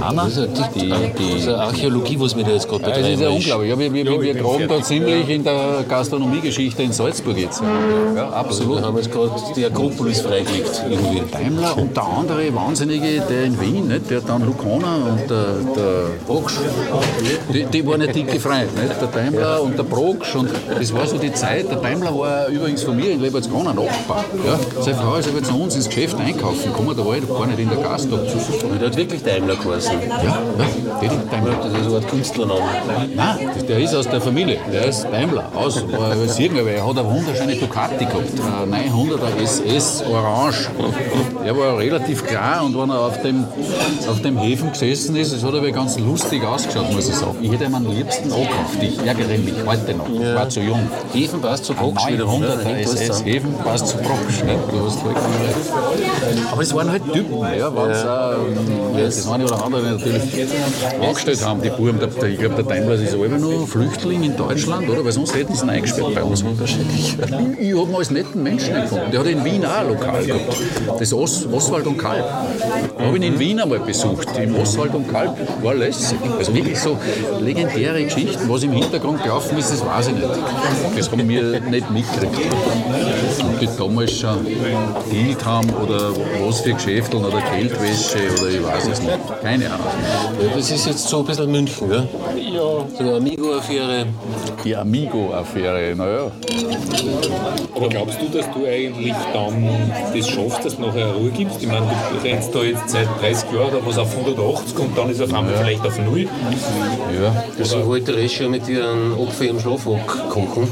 Anna, Das ist eine die, die, die, eine Archäologie, was wir da jetzt gerade Ja, das ist ja betreiben. unglaublich. Ja, wir, wir, wir, wir graben da ziemlich in der Gastronomiegeschichte in Salzburg jetzt. Ja, Wir absolut. haben jetzt gerade die Akropolis freigelegt. Irgendwie. Daimler und der andere Wahnsinnige, der in Wien, nicht? der dann Lucana und der, der Brogsch, die, die waren ja dicke Freunde. Nicht? Der Daimler und der Brogsch und das war so die Zeit. Der Daimler war übrigens von mir in Lebertsgrona Nachbar. Ja? Seine Frau ist aber zu uns ins Geschäft einkaufen gekommen, da war ich gar nicht in der Gastro. Der hat wirklich Daimler geheißen. Ja, ja, der Daimler. Das ist so ein Künstlername. Nein, der ist aus der Familie. Der ist Daimler. Aus, aus irgendwer. Er hat eine wunderschöne Ducati gehabt. Ein 900er SS Orange. Der war relativ klar und wenn er auf dem, auf dem Häfen gesessen ist, es hat aber ganz lustig ausgeschaut, muss ich sagen. Ich hätte ihm am liebsten angekauft. Ich ärgere mich heute noch. Ich war zu jung. Hefen passt zu wieder. 900er SS Häfen passt zu. Ne? Du hast vollkommen recht. Aber es waren halt Typen, ja, wenn's, äh, das eine oder andere natürlich angestellt haben, die Buben. Ich glaube, der Daimler ist selber noch Flüchtling in Deutschland, oder? Weil sonst hätten sie ihn eingesperrt bei uns. Unterschiedlich. Ich habe ihn als netten Menschen gefunden. Der hat in Wien auch ein Lokal gehabt. Das Os Oswald und Kalb. Da habe ich ihn in Wien einmal besucht. Im Oswald und Kalb war lässig. Also wirklich so legendäre Geschichten. Was im Hintergrund gelaufen ist, das weiß ich nicht. Das haben wir nicht mitgekriegt. Ob die damals schon dealt haben oder was für Geschäfteln oder Geldwäsche oder ich weiß es nicht. Keine Ahnung. Das ist jetzt so ein bisschen München? Ja. So eine Amigo-Affäre. Die Amigo-Affäre, naja. Aber glaubst du, dass du eigentlich dann das schaffst, dass du nachher Ruhe gibst? Ich meine, du rennst da jetzt seit 30 Jahren oder was auf 180 und dann ist auf einmal vielleicht auf 0. Ja. Also wollte Resche mit dir einen Opfer im Schlafrock kochen.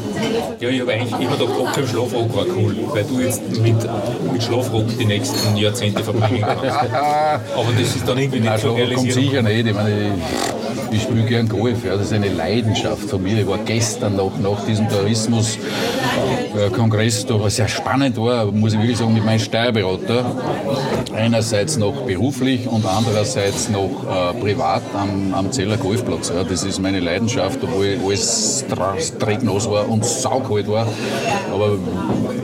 Ja, ich habe eigentlich immer gedacht, Ocker im Schlafrock war cool, weil du jetzt mit, mit Schlafrock die nächsten Jahrzehnte verbringen kannst. Aber das ist dann irgendwie nicht Nein, so realisiert. sicher nicht. Ich meine, ich, ich spiele gern Golf. Ja. Das ist eine Leidenschaft von mir. Ich war gestern noch nach diesem Tourismus-Kongress, da was sehr spannend war, muss ich wirklich sagen, mit meinem Steuerberater. Einerseits noch beruflich und andererseits noch äh, privat am, am Zeller Golfplatz. Ja. Das ist meine Leidenschaft, obwohl alles drecknass war und saukalt war. Aber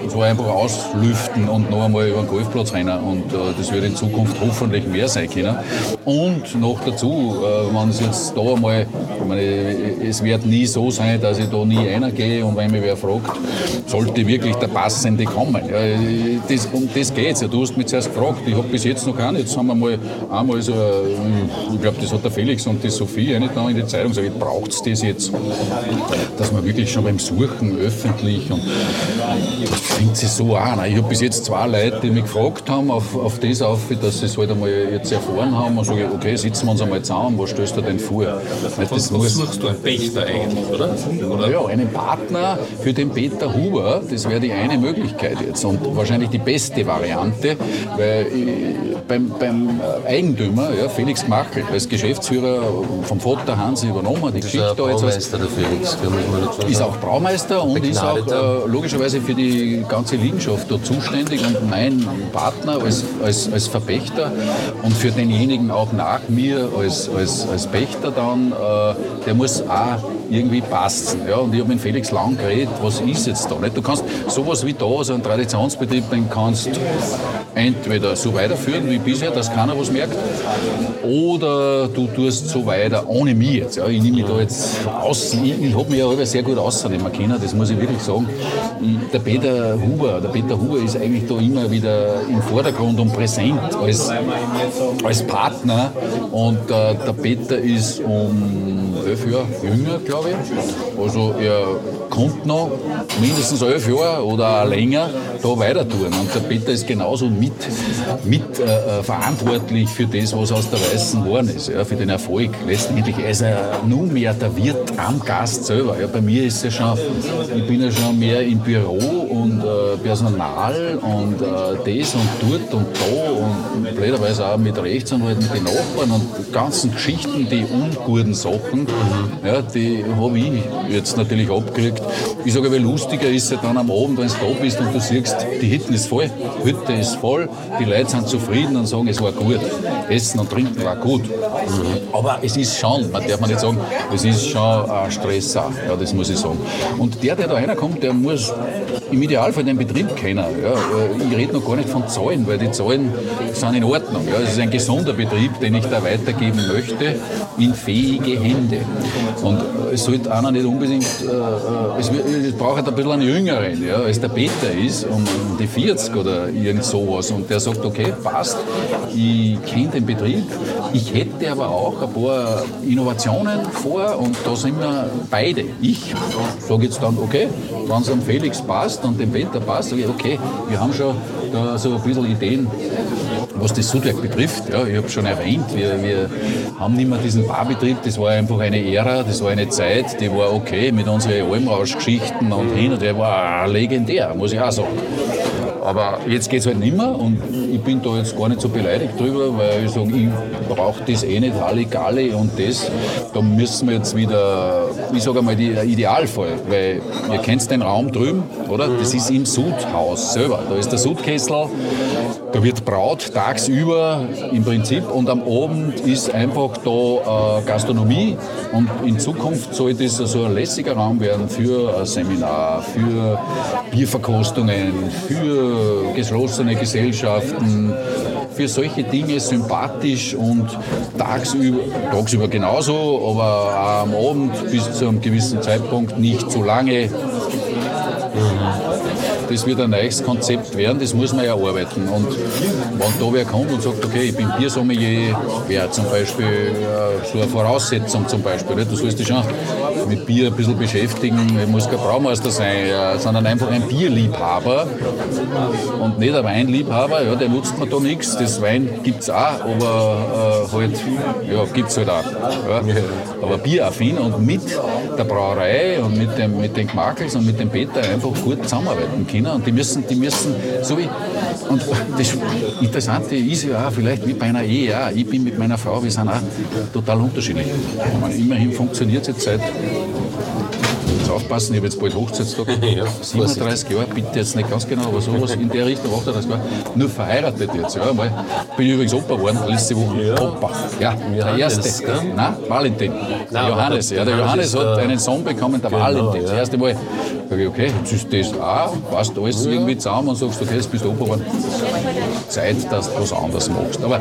es war einfach auslüften und noch einmal über den Golfplatz rennen. Und äh, das wird in Zukunft hoffentlich mehr sein können. Und noch dazu, äh, wenn es jetzt da einmal, ich meine, es wird nie so sein, dass ich da nie reingehe und wenn mich wer fragt, soll sollte wirklich der Passende kommen. Ja, das, um das geht es ja. Du hast mich zuerst gefragt, ich bis jetzt noch keinen. Jetzt haben wir mal einmal so, ich glaube, das hat der Felix und die Sophie nicht in die Zeitung gesagt, braucht es das jetzt? Dass man wirklich schon beim Suchen öffentlich und das fängt sich so an. Ich habe bis jetzt zwei Leute, die mich gefragt haben, auf, auf das auf, dass sie es halt einmal jetzt erfahren haben und sage, okay, sitzen wir uns einmal zusammen, was stellst du denn vor? Weil Was, was suchst du? Ein Pächter eigentlich, oder? oder? ja, einen Partner für den Peter Huber, das wäre die eine Möglichkeit jetzt und wahrscheinlich die beste Variante, weil beim, beim Eigentümer, ja, Felix Gmachel, als Geschäftsführer vom Vater Hansi übernommen, die Das ist Geschichte als Baumeister der Felix, kann man nicht so ist sagen. auch Braumeister und ist auch äh, logischerweise für die ganze Liegenschaft da zuständig und mein Partner als, als, als Verpächter und für denjenigen auch nach mir als, als, als Pächter dann, äh, der muss auch irgendwie passen. Ja? Und ich habe mit Felix lang geredet, was ist jetzt da? Nicht? Du kannst sowas wie da, so einen Traditionsbetrieb, den kannst entweder so weiterführen wie bisher, dass keiner was merkt, oder du tust so weiter ohne mich jetzt. Ja. Ich nehme mich da jetzt aus. Ich, ich habe mich ja alle sehr gut ausnehmen können, das muss ich wirklich sagen. Der Peter Huber, der Peter Huber ist eigentlich da immer wieder im Vordergrund und präsent als, als Partner. Und äh, der Peter ist um elf Jahre jünger, glaube ich. Also er kommt noch mindestens elf Jahre oder länger da weiter tun. Und der Peter ist genauso mit, mit äh, äh, verantwortlich für das, was aus der Weißen geworden ist, ja, für den Erfolg. Letztendlich ist er nunmehr der Wirt am Gast selber. Ja, bei mir ist es schon, ich bin ja schon mehr im Büro und äh, Personal und äh, das und dort und da und blöderweise auch mit Rechtsanwalt, mit den Nachbarn und ganzen Geschichten, die unguten Sachen, ja, die habe ich jetzt natürlich abgekriegt. Ich sage aber, lustiger ist es dann am Abend, wenn du da bist und du siehst, die Hütte ist voll, Hütte ist voll, die Leute sind zufrieden und sagen, es war gut. Essen und Trinken war gut. Aber es ist schon, man darf man nicht sagen, es ist schon ein Stress auch, ja, das muss ich sagen. Und der, der da reinkommt, der muss im Idealfall den Betrieb kennen. Ja. Ich rede noch gar nicht von Zahlen, weil die Zahlen sind in Ordnung. Ja. Es ist ein gesunder Betrieb, den ich da weitergeben möchte, in fähige Hände. Und es sollte einer nicht unbedingt, äh, äh, es, es braucht ein bisschen einen Jüngeren, ja, als der Peter ist, um die 40 oder irgend sowas. Und der sagt, okay, passt, ich kenne den Betrieb, ich hätte aber auch ein paar Innovationen vor und da sind wir beide. Ich sage jetzt dann, okay, wenn es am Felix passt und dem Peter passt, sage ich, okay, wir haben schon da so ein bisschen Ideen, was das Sudwerk betrifft. Ja, ich habe schon erwähnt, wir, wir haben nicht mehr diesen Barbetrieb, das war einfach eine Ära, das war eine Zeit, die war okay mit unseren Almrausch-Geschichten und hin und her, war legendär, muss ich auch sagen. Aber jetzt geht es halt nicht mehr und ich bin da jetzt gar nicht so beleidigt drüber, weil ich sage, ich brauche das eh nicht, Halligalli und das. Da müssen wir jetzt wieder, ich sage einmal, der Idealfall, weil ihr kennt den Raum drüben, oder? Das ist im Sudhaus selber. Da ist der Sudkessel, da wird braut tagsüber im Prinzip und am Abend ist einfach da äh, Gastronomie und in Zukunft soll das so ein lässiger Raum werden für ein Seminar, für Bierverkostungen, für geschlossene Gesellschaften, für solche Dinge sympathisch und tagsüber, tagsüber genauso, aber auch am Abend bis zu einem gewissen Zeitpunkt nicht zu lange. Das wird ein neues Konzept werden, das muss man ja arbeiten. Und wenn da wer kommt und sagt, okay, ich bin Biersommelier, wäre zum Beispiel äh, so eine Voraussetzung zum Beispiel. Du sollst dich schon mit Bier ein bisschen beschäftigen, ich muss kein Braumeister sein, sondern einfach ein Bierliebhaber und nicht ein Weinliebhaber, ja, der nutzt mir da nichts. Das Wein gibt es auch, aber äh, halt, ja, gibt es halt auch. Ja. Aber bieraffin und mit der Brauerei und mit, dem, mit den Gmakels und mit dem Peter einfach gut zusammenarbeiten können. Und die müssen, die müssen so wie, und das Interessante ist ja auch, vielleicht wie bei einer Ehe, auch, ich bin mit meiner Frau, wir sind auch total unterschiedlich. Ich meine, immerhin funktioniert es jetzt seit Jetzt aufpassen, ich habe jetzt bald Hochzeitstag. Ja, 37 Jahre, bitte jetzt nicht ganz genau, aber sowas in der Richtung, 38 Jahre. Nur verheiratet jetzt. Ja, mal. Bin ich übrigens Opa geworden, letzte Woche. Opa. Ja, der Johannes, erste. gell? Nein, Valentin. Nein, Johannes. Ja, der Johannes hat einen Sohn bekommen, der genau, Valentin. Das ja. erste Mal Sag ich, okay, jetzt ist das auch, passt alles irgendwie zusammen und sagst, okay, jetzt bist du Opa Zeit, dass du was anderes machst. Aber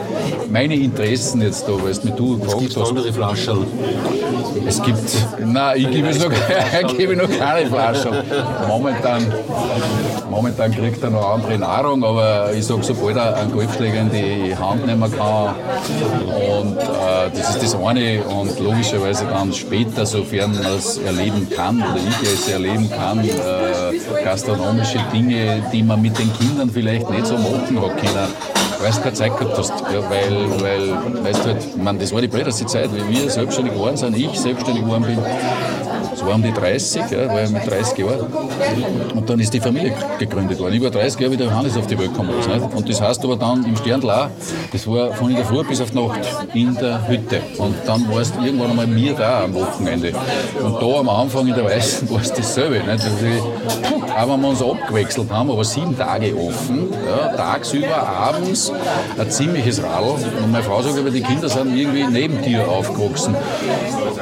meine Interessen jetzt da, weil du mir du gefragt Gibt es andere Flaschen? es gibt, nein, ich gebe noch, ich gebe noch keine Flaschen. Momentan, momentan kriegt er noch andere Nahrung, aber ich sage, sobald er einen Golfschläger in die Hand nehmen kann, und äh, das ist das eine, und logischerweise dann später, sofern man es erleben kann oder ich es erleben kann, äh, gastronomische Dinge, die man mit den Kindern vielleicht nicht so machen hat können weil du keine Zeit gehabt hast. Ja, weil, weil, weißt du halt, meine, das war die blödeste Zeit, wie wir selbstständig geworden sind, ich selbstständig geworden bin. Das war um die 30, ja, war ja mit 30 Jahren. Und dann ist die Familie gegründet worden. Ich war 30 Jahre, wie der Johannes auf die Welt gekommen ist. Nicht? Und das heißt aber dann im Sternlau, das war von in der Früh bis auf die Nacht in der Hütte. Und dann warst du irgendwann einmal mir da am Wochenende. Und da am Anfang in der Weißen war es dasselbe. Nicht? Also auch wenn wir uns abgewechselt haben, aber sieben Tage offen, ja, tagsüber, abends, ein ziemliches Radl. Und meine Frau sagt aber, die Kinder sind irgendwie neben dir aufgewachsen.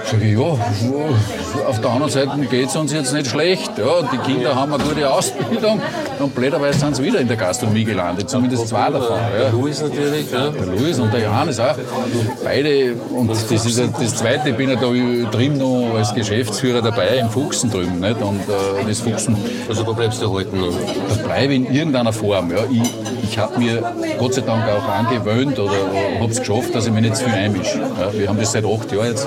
Sag ich, ja, auf der anderen Seite geht es uns jetzt nicht schlecht. Ja, die Kinder haben eine gute Ausbildung und blöderweise sind sie wieder in der Gastronomie gelandet, zumindest zwei davon. Ja. Der Luis natürlich, ja. Der Luis und der Johannes auch. Beide, und das ist ja das Zweite, ich bin ja da drüben noch als Geschäftsführer dabei im Fuchsen drüben. Nicht? Und äh, das Fuchsen, Also da bleibst du halten. noch. da bleibe ich in irgendeiner Form. Ja. Ich, ich habe mir Gott sei Dank auch angewöhnt oder habe es geschafft, dass ich mich nicht zu viel einmische. Ja. Wir haben das seit acht Jahren jetzt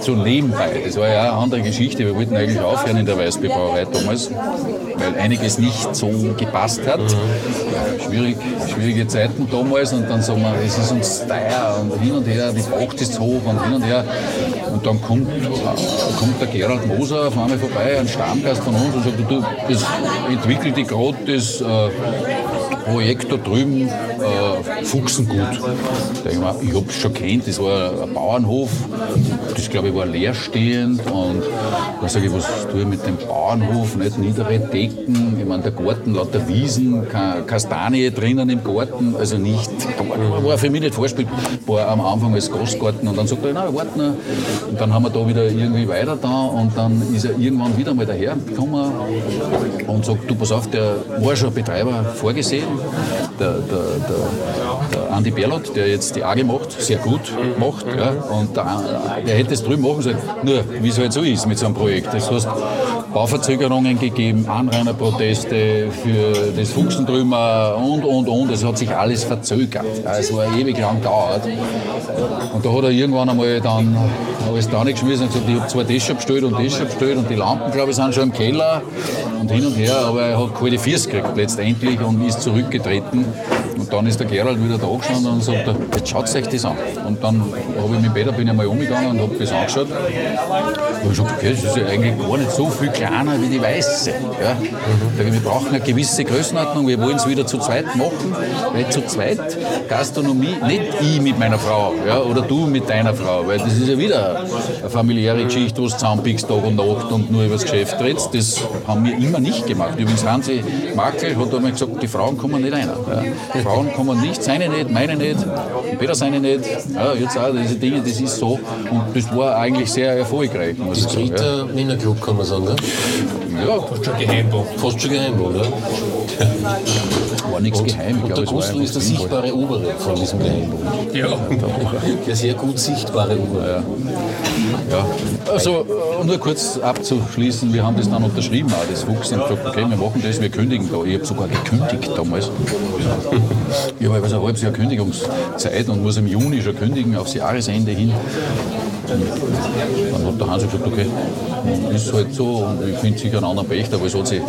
so nebenbei. Das war ja auch eine andere Geschichte. Wir wollten eigentlich aufhören in der Weißbierbrauerei damals, weil einiges nicht so gepasst hat. Schwierig, schwierige Zeiten damals und dann sagen wir, es ist uns teuer und hin und her, die Pacht ist hoch und hin und her. Und dann kommt, kommt der Gerald Moser auf einmal vorbei, ein Stammgast von uns und sagt, du, das entwickelt die gerade das äh, Projekt da drüben, äh, Fuchsengut. Da ich habe es schon kennt, das war ein Bauernhof, das glaube ich war leerstehend. Und dann sage ich, was tue ich mit dem Bauernhof, nicht niedere Decken, ich meine, der Garten, lauter Wiesen, Kastanie drinnen im Garten, also nicht, war für mich nicht vorspielbar. Am Anfang als Gastgarten. Und dann sagt er, na, warte noch. Und dann haben wir da wieder irgendwie weiter da. Und dann ist er irgendwann wieder mal dahergekommen und sagt, du pass auf, der war schon Betreiber vorgesehen, der, der, der, der Andi Berlot, der jetzt die AG macht, sehr gut macht, ja, und der, der hätte es drüben machen sollen. Nur, wie es halt so ist mit so einem Projekt. Das heißt, Bauverzögerungen gegeben, Anrainerproteste für das Fuchsen und, und, und. Es hat sich alles verzögert. Es war ewig lang gedauert. Und da hat er irgendwann einmal dann alles da geschmissen und gesagt, ich habe das schon bestellt und schon bestellt und die Lampen, glaube ich, sind schon im Keller und hin und her, aber er hat kalte Füße gekriegt letztendlich und ist zurückgetreten. Und dann ist der Gerald wieder da gestanden und sagt, jetzt schaut euch das an. Und dann habe ich mit Peter bin ich mal umgegangen und habe das angeschaut. Und ich gesagt, okay, das ist ja eigentlich gar nicht so viel kleiner wie die Weiße. Ja. Ich, Wir brauchen eine gewisse Größenordnung, wir wollen es wieder zu zweit machen, weil zu zweit Gastronomie, nicht ich mit meiner Frau ja, oder du mit deiner Frau, weil das ist ja wieder eine familiäre Geschichte, wo du zusammenpickst Tag und Nacht und nur über das Geschäft redest. Das haben wir immer nicht gemacht. Übrigens, Hansi Makel hat einmal gesagt, die Frauen kommen nicht rein. Ja. Die Frauen kommen nicht, seine nicht, meine nicht, Peter seine nicht. Ja, jetzt auch diese Dinge, das ist so. Und das war eigentlich sehr erfolgreich, ich sagen. Ja. Dritter Männerclub, kann man sagen. Ne? Ja, Schon Geheimbau. Fast schon geheim, oder? war nichts geheim. Ich Und der glaube, war Gustl ist der sichtbare Obere von diesem Geheimbund. Ja. Der sehr gut sichtbare Obere. Ja. Also äh, nur kurz abzuschließen, wir haben das dann unterschrieben, auch das Fuchs, und gesagt, okay, wir machen das, wir kündigen da. Ich habe sogar gekündigt damals. Ich habe also ein halbes Jahr Kündigungszeit und muss im Juni schon kündigen, aufs Jahresende hin. Dann hat der Hansi gesagt, okay, ist halt so und ich finde sicher einen anderen Pächter, aber es hat sich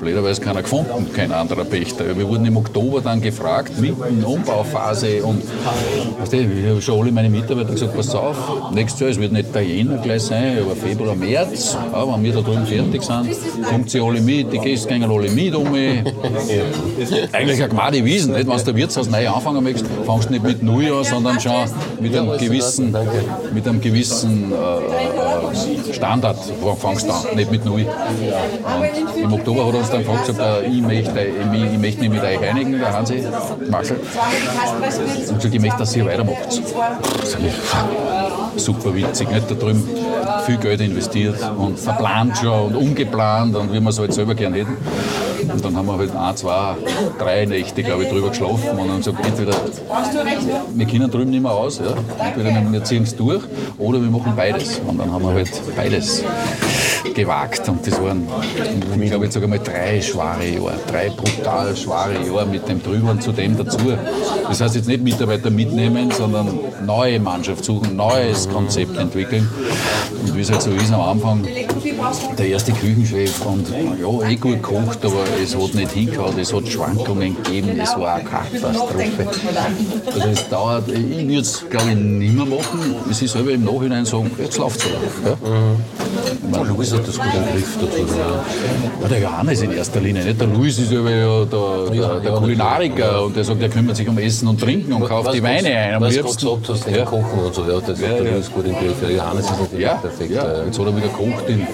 blöderweise keiner gefunden, kein anderer Pächter. Wir wurden im Oktober dann gefragt, mitten Umbauphase und weißt du, ich habe schon alle meine Mitarbeiter gesagt, pass auf, nächstes Jahr, es wird nicht der Jänner gleich sein, aber Februar, März, ja, wenn wir da drüben fertig sind, kommt sie alle mit, die Gäste gehen alle mit um mich. Eigentlich eine gemade Wiesen, nicht? wenn du ein Wirtshaus neu anfangen möchtest, fangst du nicht mit Null an, sondern schon mit einem gewissen, mit einem gewissen äh, äh, Standard, fangst du an, nicht mit Null. Und Im Oktober hat er uns dann gefragt, gesagt, ich, möchte, ich, möchte mich mit euch einigen, der Hansi Machel. Und gesagt, ich möchte, dass ihr weitermacht. Sag ich, super witzig, nicht? Da drüben viel Geld investiert und verplant schon und ungeplant und wie wir es halt selber gern hätten. Und dann haben wir halt ein, zwei, drei Nächte, glaube ich, drüber geschlafen und haben gesagt, entweder wir können drüben nicht mehr aus, ja? entweder wir ziehen es durch oder wir machen beides. Und dann haben wir halt beides gewagt. Und das waren, ich glaube, jetzt sage mal drei schwere Jahre, drei brutal schwere Jahre mit dem drüber und zu dem dazu. Das heißt jetzt nicht Mitarbeiter mitnehmen, sondern neue Mannschaft suchen, neues Konzept entwickeln. Und wie es halt so ist am Anfang, der erste Küchenchef und ja, eh gut gekocht, aber es hat nicht hingehauen, es hat Schwankungen gegeben, es war eine Katastrophe. Also es dauert, ich würde es glaube ich nicht mehr machen, es ist selber im Nachhinein sagen, jetzt läuft es ja. Der Luis hat das gut im Griff dazu. Ja, der Johannes in erster Linie, nicht? Der Luis ist ja der, der, der, der Kulinariker und der sagt, er kümmert sich um Essen und Trinken und kauft die Weine ein. Am Was du liebsten. gerade gesagt hast, ja. Kochen und so, ja, das hat der Luis gut im Griff. Der Johannes ist natürlich Ja, perfekt. ja, äh, jetzt hat er wieder gekocht in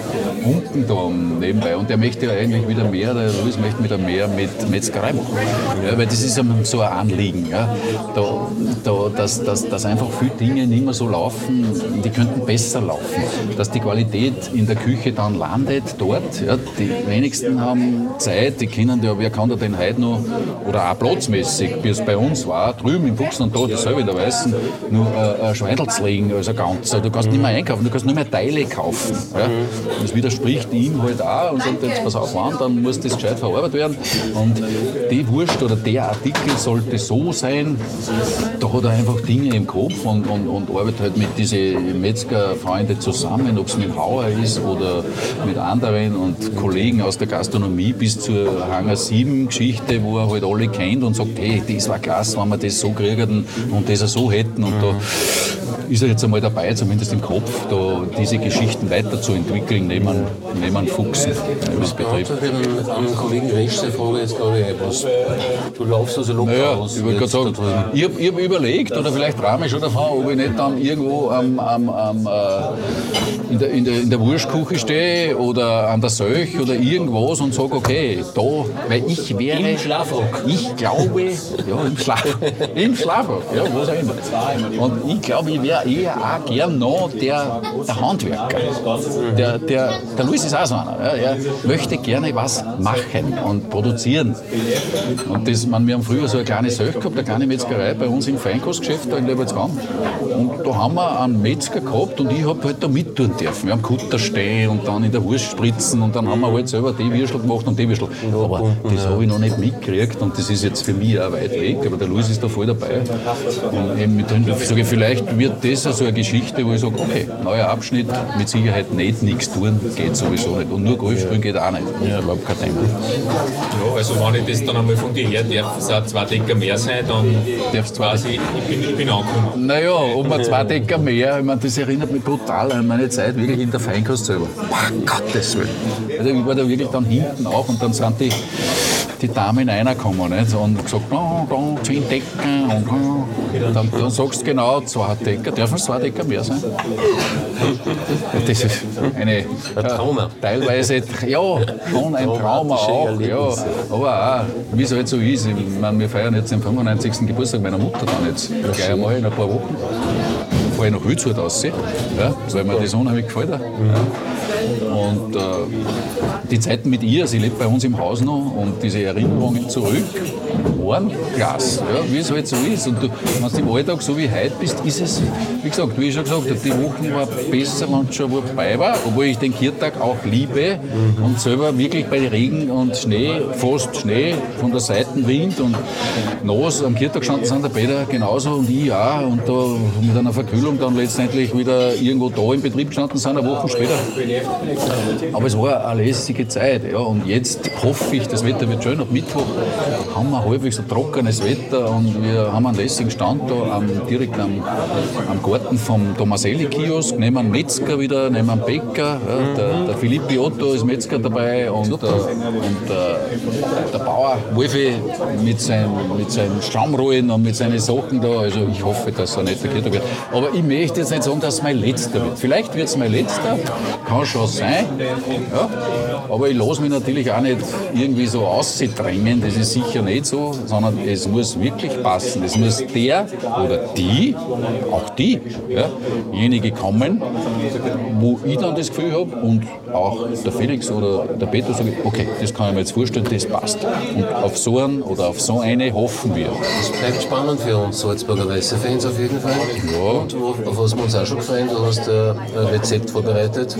Unten da nebenbei. Und der möchte ja eigentlich wieder mehr, der Luis möchte wieder mehr mit Metzgerei machen. Ja, weil das ist ihm so ein Anliegen. Ja. Da, da, dass, dass, dass einfach viele Dinge nicht mehr so laufen, die könnten besser laufen. Dass die Qualität in der Küche dann landet dort. Ja. Die wenigsten haben Zeit, die kennen ja, wer kann da denn heute noch, oder auch platzmäßig, wie es bei uns war, drüben im Fuchs und da dasselbe in der Weißen, nur äh, ein Schweindel zu legen als ein Ganzer. Du kannst nicht mehr einkaufen, du kannst nur mehr Teile kaufen. Ja. Und das widerspricht ihm halt auch und sagt jetzt, pass auf, wann, dann muss das gescheit verarbeitet werden. Und die Wurst oder der Artikel sollte so sein, da hat er einfach Dinge im Kopf und, und, und arbeitet halt mit diesen Metzgerfreunden zusammen, ob es mit Hauer ist oder mit anderen und Kollegen aus der Gastronomie bis zur Hangar 7 Geschichte, wo er halt alle kennt und sagt, hey, das war klasse, wenn wir das so kriegen und das so hätten. Und da ist er jetzt einmal dabei, zumindest im Kopf, da diese Geschichten weiterzuentwickeln, neben einem Fuchsen, betrifft. Antwort eben am Kollegen Resch die Frage jetzt, glaube ich, was, du laufst also locker Naja, aus. ich jetzt sagen, ich habe ich hab überlegt, oder vielleicht ich schon davon, ob ich nicht dann irgendwo am, am, am, äh, in, der, in, der, in der Wurstküche stehe oder an der Söch oder irgendwas und sage, okay, da, weil ich wäre... Im Schlafrock. Ich glaube, ja, im Schlaf, im Schlafrock, ja, auch immer. Und ich glaube, ich wäre eher auch gern noch der, der Handwerker. Der, der, der Luis ist auch so einer. Er möchte gerne was machen und produzieren. Und das, man, wir haben früher so eine kleine Söch gehabt, eine kleine Metzgerei bei uns im Feinkostgeschäft da in Lebertsgang. Und da haben wir einen Metzger gehabt und ich habe halt da mit tun dürfen. Wir haben Kutter stehen und dann in der Wurst spritzen und dann haben wir halt selber die Würstel gemacht und die Würstel. Aber das habe ich noch nicht mitgekriegt und das ist jetzt für mich auch weit weg, aber der Luis ist da voll dabei. Und eben mit sage ich, vielleicht wird das so eine Geschichte, wo ich sage, okay, neuer Abschnitt, mit Sicherheit nicht nichts tun, geht sowieso nicht. Und nur Golf spielen geht auch nicht. Ja, überhaupt kein Thema. Ja, also wenn ich das dann einmal von dir her darf, es auch zwei Decker mehr sein, dann Darf's zwei quasi, ich bin, ich bin angekommen. Naja, ob man zwei Decker mehr, ich meine, das erinnert mich brutal an meine Zeit wirklich in der Feinkost selber. Boah, Gottes Willen. Also ich war da wirklich dann hinten auch und dann sind die, die Damen reingekommen nicht? und gesagt, oh, da zehn Decker und oh. dann, dann sagst du genau, zwei Decker, dürfen es zwei Decker mehr sein? Das ist eine, Trauma. teilweise, ja, schon ein Trauma auch, ja, aber auch, wie es halt so ist, ich meine, wir feiern jetzt den 95. Geburtstag meiner Mutter dann jetzt gleich einmal in ein paar Wochen. Da fahre ich nach Hülzhut raus, ja, weil mir das unheimlich gefällt. Ja. Und äh, die Zeiten mit ihr, sie lebt bei uns im Haus noch und diese Erinnerungen zurück waren klasse, ja, wie es halt so ist. Und du, wenn du im Alltag so wie heute bist, ist es, wie gesagt, wie ich schon gesagt habe, die Woche war besser, wenn es schon vorbei war, obwohl ich den Kirtag auch liebe und selber wirklich bei Regen und Schnee, fast Schnee, von der Seitenwind und Nass am Kirtag gestanden sind der genauso und ich auch und da mit einer Verkühlung dann letztendlich wieder irgendwo da im Betrieb gestanden sind, eine Woche später. Aber es war eine lässige Zeit. Ja. Und jetzt hoffe ich, das Wetter wird schön. Ab Mittwoch haben wir halbwegs so trockenes Wetter und wir haben einen lässigen Stand da am, direkt am, am Garten vom Tomaselli-Kiosk. Nehmen einen Metzger wieder, nehmen einen Bäcker. Ja. Der, der Filippi Otto ist Metzger dabei und, der, und der, der Bauer Wolfi mit seinen, mit seinen Stammrollen und mit seinen Sachen da. Also ich hoffe, dass er nicht verkehrt wird. Aber ich möchte jetzt nicht sagen, dass es mein letzter wird. Vielleicht wird es mein letzter, kann schon sein. Ja. Aber ich lasse mich natürlich auch nicht irgendwie so auszudrängen, das ist sicher nicht so, sondern es muss wirklich passen. Es muss der oder die, auch die, ja, jenige kommen, wo ich dann das Gefühl habe und auch der Felix oder der Peter sagen, okay, das kann ich mir jetzt vorstellen, das passt. Und auf so einen oder auf so eine hoffen wir. Es bleibt spannend für uns Salzburger Weiße-Fans auf jeden Fall. Ja. Und auf was wir uns auch schon gefreut du hast äh, ein Rezept vorbereitet,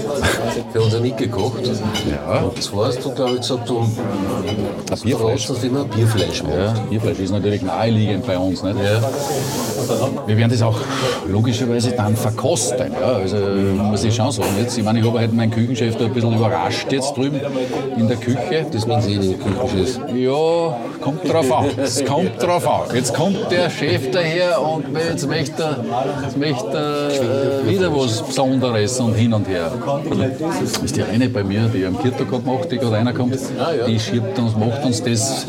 für unser Nick gekocht. Ja. Und zwar hast du, glaube ich, gesagt, du Das Bierfleisch. dass wie man Bierfleisch macht. Ja, Bierfleisch ist natürlich naheliegend bei uns. Nicht? Ja. Wir werden das auch logischerweise dann verkosten. Ja, also muss ich schon sagen. Jetzt, ich meine, ich habe heute meinen Küchenchef da ein bisschen überrascht jetzt drüben in der Küche. Das wenn sie in der Küche ist. Ja, kommt drauf an. Es kommt drauf an. Jetzt kommt der Chef daher und jetzt möchte er, jetzt möchte er äh, wieder was Besonderes und hin und her. Das ist die eine bei mir, die am Kirtag macht, die gerade reinkommt. Die schiebt uns, macht uns das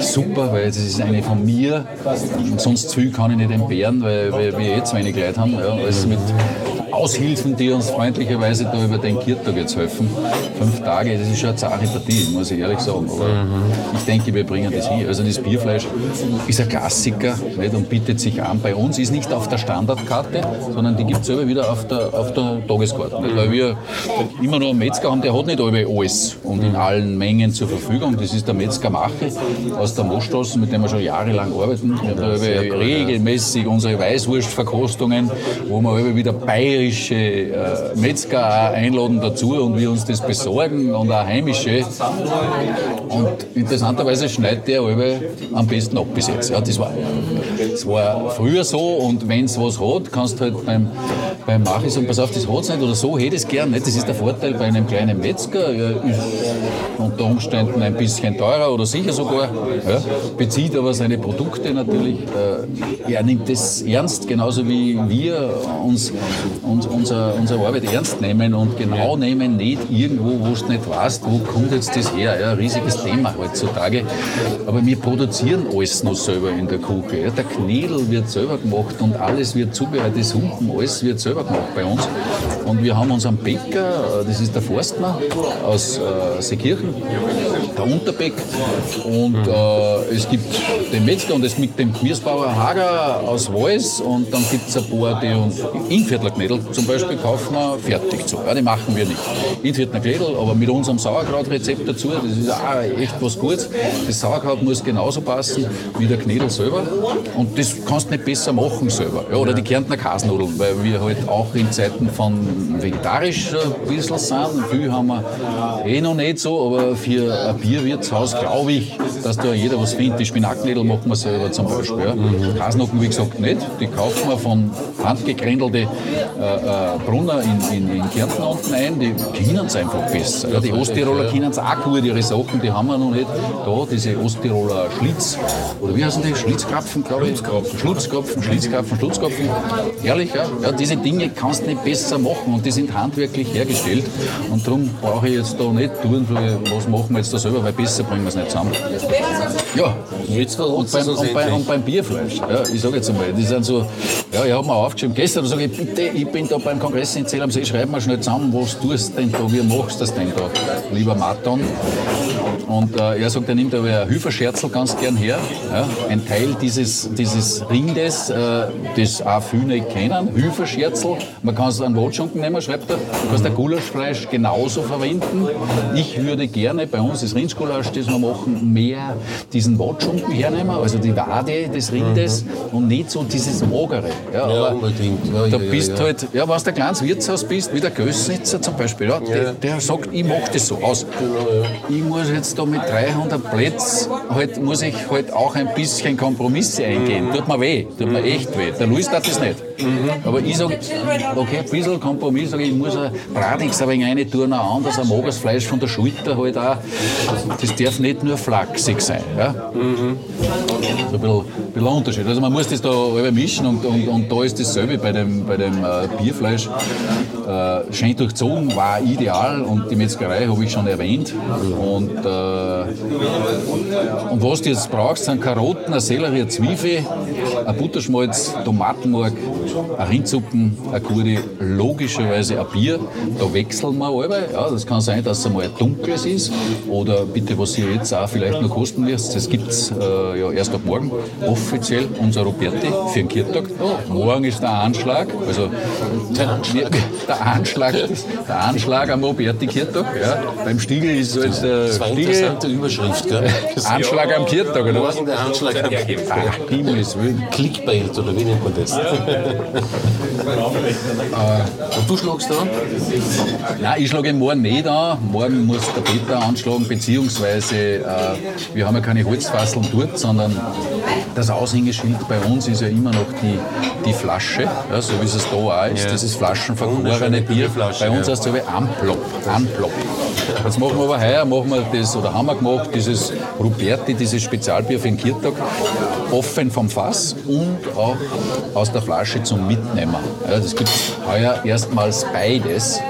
super, weil das ist eine von mir. Sonst viel kann ich nicht entbehren, weil, weil wir jetzt wenig Leute haben. Ja, alles mit Aushilfen, die uns freundlicherweise da über den Kirtag jetzt helfen. Fünf Tage, das ist schon eine zahre Partie, muss ich ehrlich sagen. Aber ich denke, wir bringen das hin. Also das Bierfleisch ist ein Klassiker nicht, und bietet sich an. Bei uns ist nicht auf der Standardkarte, sondern die gibt es selber wieder auf der, auf der Tageskarte. Nicht? Weil wir immer noch einen Metzger haben, der hat nicht alle alles und in allen Mengen zur Verfügung. Das ist der Metzger Mache aus der Moosstraße, mit dem wir schon jahrelang arbeiten. Wir haben regelmäßig unsere Weißwurstverkostungen, wo wir immer wieder bayerische äh, Metzger einladen dazu und wir uns das besorgen und auch heimische. Und interessanterweise schneidet der alle am besten ab bis jetzt. Ja, das, war, das war früher so und wenn es was hat, kannst du halt beim, beim Machi sagen, pass auf, das hat es nicht oder so hätte es gern. Nicht? Das ist der Vorteil bei einem kleinen Metzger. Er ist unter Umständen ein bisschen teurer oder sicher sogar, ja, bezieht aber seine Produkte natürlich. Äh, er nimmt das ernst, genauso wie wir uns, uns unser, unsere Arbeit ernst nehmen und genau nehmen, nicht irgendwo, wo du nicht weißt, wo kommt jetzt das her. Ja, ein riesiges Thema heutzutage. Aber wir produzieren alles noch selber in der Küche. Ja, der Knädel wird selber gemacht und alles wird zubereitet, das Humpen, alles wird selber gemacht bei uns. Und wir haben unseren Bäcker, das ist der Forstner aus äh, Seekirchen, der Unterbeck. Und äh, es gibt den Metzger und es mit dem Gemüsebauer Hager aus Wals. Und dann gibt es ein paar, die uns Inviertler Knädel zum Beispiel kaufen wir fertig zu. Ja, die machen wir nicht. Inviertler Knädel, aber mit unserem Sauerkrautrezept dazu, das ist auch echt was Gutes. Das Sauerkraut muss genauso passen wie der Knädel selber. Und das kannst du nicht besser machen selber. Ja, oder die Kärntner Kasnudeln, weil wir halt auch in Zeiten von vegetarisch ein bisschen sind. Viel haben wir eh noch nicht so, aber für ein Bierwirtshaus glaube ich, dass da jeder was findet. Die Spinatknädel machen wir selber zum Beispiel. Ja. Kasnudeln, wie gesagt, nicht. Die kaufen wir von handgekrändelte äh, äh, Brunner in, in, in Kärnten unten ein. Die kennen es einfach besser. Ja, die Osttiroler kennen es auch gut, ihre Sachen, die haben wir noch nicht. Da, diese Osttiroler Schlitz, oder wie heißen die? Schlitzkrapfen, glaube ich. Schlutzkrapfen, Schlitzkrapfen, Schlutzkrapfen. Ehrlich, ja. ja. Diese Dinge kannst du nicht besser machen und die sind handwerklich hergestellt. Und darum brauche ich jetzt da nicht tun, was machen wir jetzt da selber, weil besser bringen wir es nicht zusammen. Ja, Jetzt und beim, und, bei, endlich. und beim Bierfleisch, ja, ich sage jetzt einmal, die sind so, ja, ich habe mir aufgeschrieben, gestern sage ich, bitte, ich bin da beim Kongress in Zell am See, schreib mir schnell zusammen, was tust du denn wie machst du das denn da, lieber Marton? Und äh, er sagt, er nimmt aber ein Hüferscherzel ganz gern her, ja, ein Teil dieses, dieses Rindes, äh, das auch viele nicht kennen, Hüferscherzel, man kann es an Watschunken nehmen, schreibt er, du kannst ein Gulaschfleisch genauso verwenden. Ich würde gerne, bei uns ist Rindsgulasch, das wir machen, mehr diesen Watschunken hernehmen, also die Wade des Rindes und nicht so dieses Magere. Ja, Ja, aber unbedingt. Ja, da ja, bist ja. halt, ja, wenn du ein kleines Wirtshaus bist, wie der Gössnitzer zum Beispiel, ja, Der, der sagt, ich mache das so aus. Ich muss jetzt da mit 300 Plätzen, halt, muss ich halt auch ein bisschen Kompromisse eingehen. Tut mir weh, tut mir echt weh. Der Luis tat das nicht. Aber ich sage, okay, ein bisschen Kompromiss, sage ich, ich muss ein Bratix ein wenig rein tun, ein anderes, ein mageres Fleisch von der Schulter halt auch. Das darf nicht nur flachsig sein. Ja? So ein bisschen, ein bisschen Unterschied. Also man muss das da alle mischen und, und, und da ist dasselbe bei dem, bei dem äh, Bierfleisch. Äh, schön durchzogen war ideal und die Metzgerei habe ich schon erwähnt. Und, äh, und was du jetzt brauchst, sind Karotten, eine Sellerie, eine Zwiebel, ein Butterschmalz, Tomatenmark, ein Rindsuppen, eine gute, logischerweise ein Bier. Da wechseln wir alle. Ja, das kann sein, dass es einmal ein dunkles ist oder bitte, was ihr jetzt auch vielleicht noch kosten wirst, das gibt es äh, ja erst ab morgen offiziell, unser Roberti für den Kirtag. Morgen ist der Anschlag, also der Anschlag, der Anschlag, der Anschlag am Roberti Kirtag. Ja. Beim Stiegel ist halt der Das war eine Stiegel, interessante Überschrift, gell? Anschlag am Kirtag, oder was? Morgen der Anschlag am Kirtag. Ach, Himmels Willen. Clickbait, oder wie nennt man das? Und du schlagst da? Nein, ich schlage morgen nicht an. Morgen muss der Peter anschlagen, beziehungsweise äh, wir haben ja keine Holzfasseln dort, sondern das Aushängeschild bei uns ist ja immer noch die, die Flasche, ja, so wie es da auch ist, Ja. dieses flaschenvergorene Wunderschöne Bier. Bierflasche, Bei uns ja. heißt es aber Anplopp. Anplopp. Jetzt machen wir aber heuer, machen wir das, oder haben wir gemacht, dieses Ruperti, dieses Spezialbier für den Kirtag, offen vom Fass und auch aus der Flasche zum Mitnehmen. Ja, das gibt es heuer erstmals beides.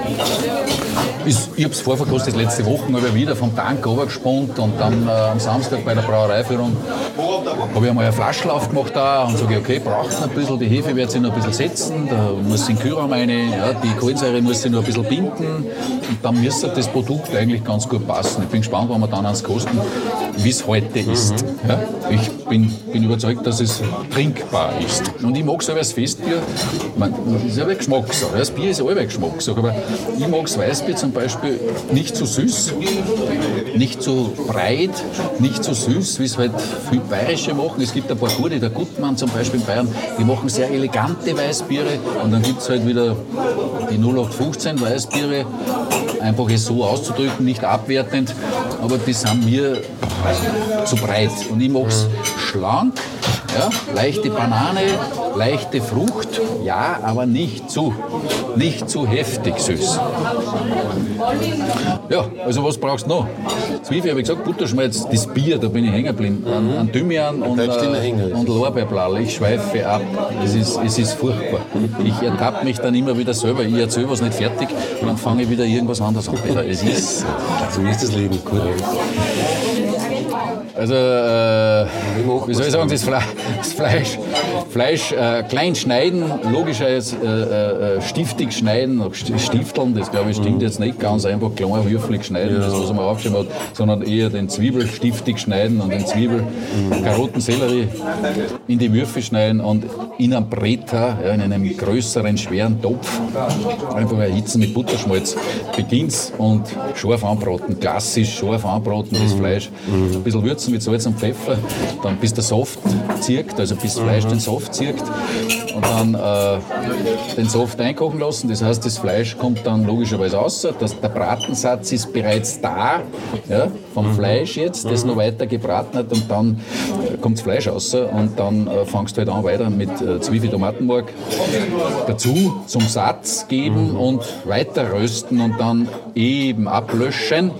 Ist, ich habe es vorverkostet letzte Woche, aber wieder vom Tank runtergespannt und dann äh, am Samstag bei der Brauereiführung habe ich einmal eine Flasche aufgemacht da und sage, okay, braucht noch ein bisschen, die Hefe wird sich noch ein bisschen setzen, da muss in den Kühlraum rein, ja, die Kohlensäure muss sich noch ein bisschen binden und dann müsste das Produkt eigentlich ganz gut passen. Ich bin gespannt, wann wir dann ans kosten, wie es heute ist. Ja, ich bin, bin überzeugt, dass es trinkbar ist. Und ich mag selber das Festbier, man, das ist ja Geschmackssache, das Bier ist ja Geschmackssache, aber ich mag das Weißbier zum Beispiel nicht zu süß, nicht zu breit, nicht zu süß, wie es halt viele Bayerische machen. Es gibt ein paar gute, der Gutmann zum Beispiel in Bayern, die machen sehr elegante Weißbiere und dann gibt es halt wieder die 0815 Weißbiere, einfach es so auszudrücken, nicht abwertend, aber die sind mir zu breit. Und ich mag es schlank, ja, leichte Banane, leichte Frucht, ja, aber nicht zu, nicht zu heftig süß. Ja, also was brauchst du noch? Zwiebel habe ich gesagt, Butterschmalz, das Bier, da bin ich hängen geblieben. An, an Thymian und, äh, und Lorbeerblatt. Ich schweife ab. Es ist, es ist furchtbar. Ich ertappe mich dann immer wieder selber. Ich erzähle was nicht fertig und dann fange ich wieder irgendwas anderes an. Es ist, So ist das Leben. Gut. Also, äh, wie soll ich sagen, das, Fle das Fleisch, Fleisch äh, klein schneiden, logischerweise äh, äh, stiftig schneiden, st- stifteln, das glaube ich stimmt jetzt nicht ganz einfach klein würfelig schneiden, das was man aufgeschrieben hat, sondern eher den Zwiebel stiftig schneiden und den Zwiebel, Karotten, Sellerie in die Würfel schneiden und in einem Breta, ja, in einem größeren, schweren Topf, einfach erhitzen mit Butterschmalz, beginnt's und scharf anbraten, klassisch scharf anbraten, das Fleisch, ein bisschen würzen mit Salz und Pfeffer, dann bis der Saft zirkt, also bis das Fleisch den Saft zirkt und dann äh, den Saft einkochen lassen, das heißt, das Fleisch kommt dann logischerweise raus, das, der Bratensatz ist bereits da, ja, vom Fleisch jetzt, das noch weiter gebraten hat und dann äh, kommt das Fleisch raus und dann äh, fangst du halt an weiter mit äh, Zwiebel, Tomatenmark dazu zum Satz geben und weiter rösten und dann eben ablöschen.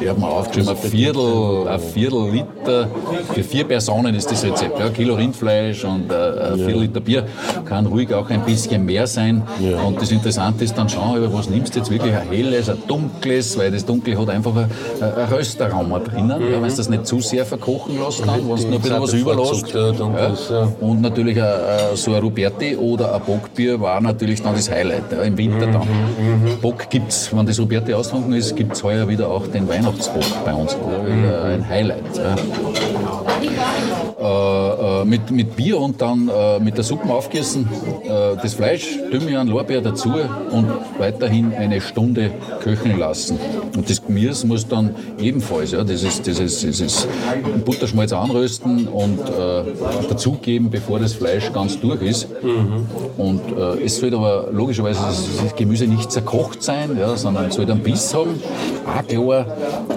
Ich habe mir aufgeschrieben, ein Viertel, ein Viertel Liter, für vier Personen ist das Rezept. Ja, Kilo Rindfleisch und äh, ein Viertel Liter Bier kann ruhig auch ein bisschen mehr sein. Und das Interessante ist dann schauen, über was nimmst du jetzt wirklich ein helles, ein dunkles, weil das Dunkle hat einfach ein, ein Rösterraum drinnen. Ja, wenn du das nicht zu sehr verkochen lässt, dann, wenn du noch ein bisschen was überlässt. Ja, ja. Und natürlich ein, ein, so ein Ruberti oder ein Bockbier war natürlich dann das Highlight ja, im Winter dann. Bock gibt es, wenn das Ruberti austrunken ist, gibt es heuer wieder auch den Weihnachtsbock bei uns. Ja, ein Highlight. Äh, äh, mit, mit Bier und dann äh, mit der Suppe aufgießen, äh, das Fleisch, Thymian, Lorbeer dazu und weiterhin eine Stunde köcheln lassen. Und das Gemüse muss dann ebenfalls, ja, dieses, dieses, dieses Butterschmalz anrösten und äh, dazugeben, bevor das Fleisch ganz durch ist. Und äh, es sollte aber logischerweise das, das Gemüse nicht zerkocht sein, ja, sondern es sollte einen Biss haben, auch klar.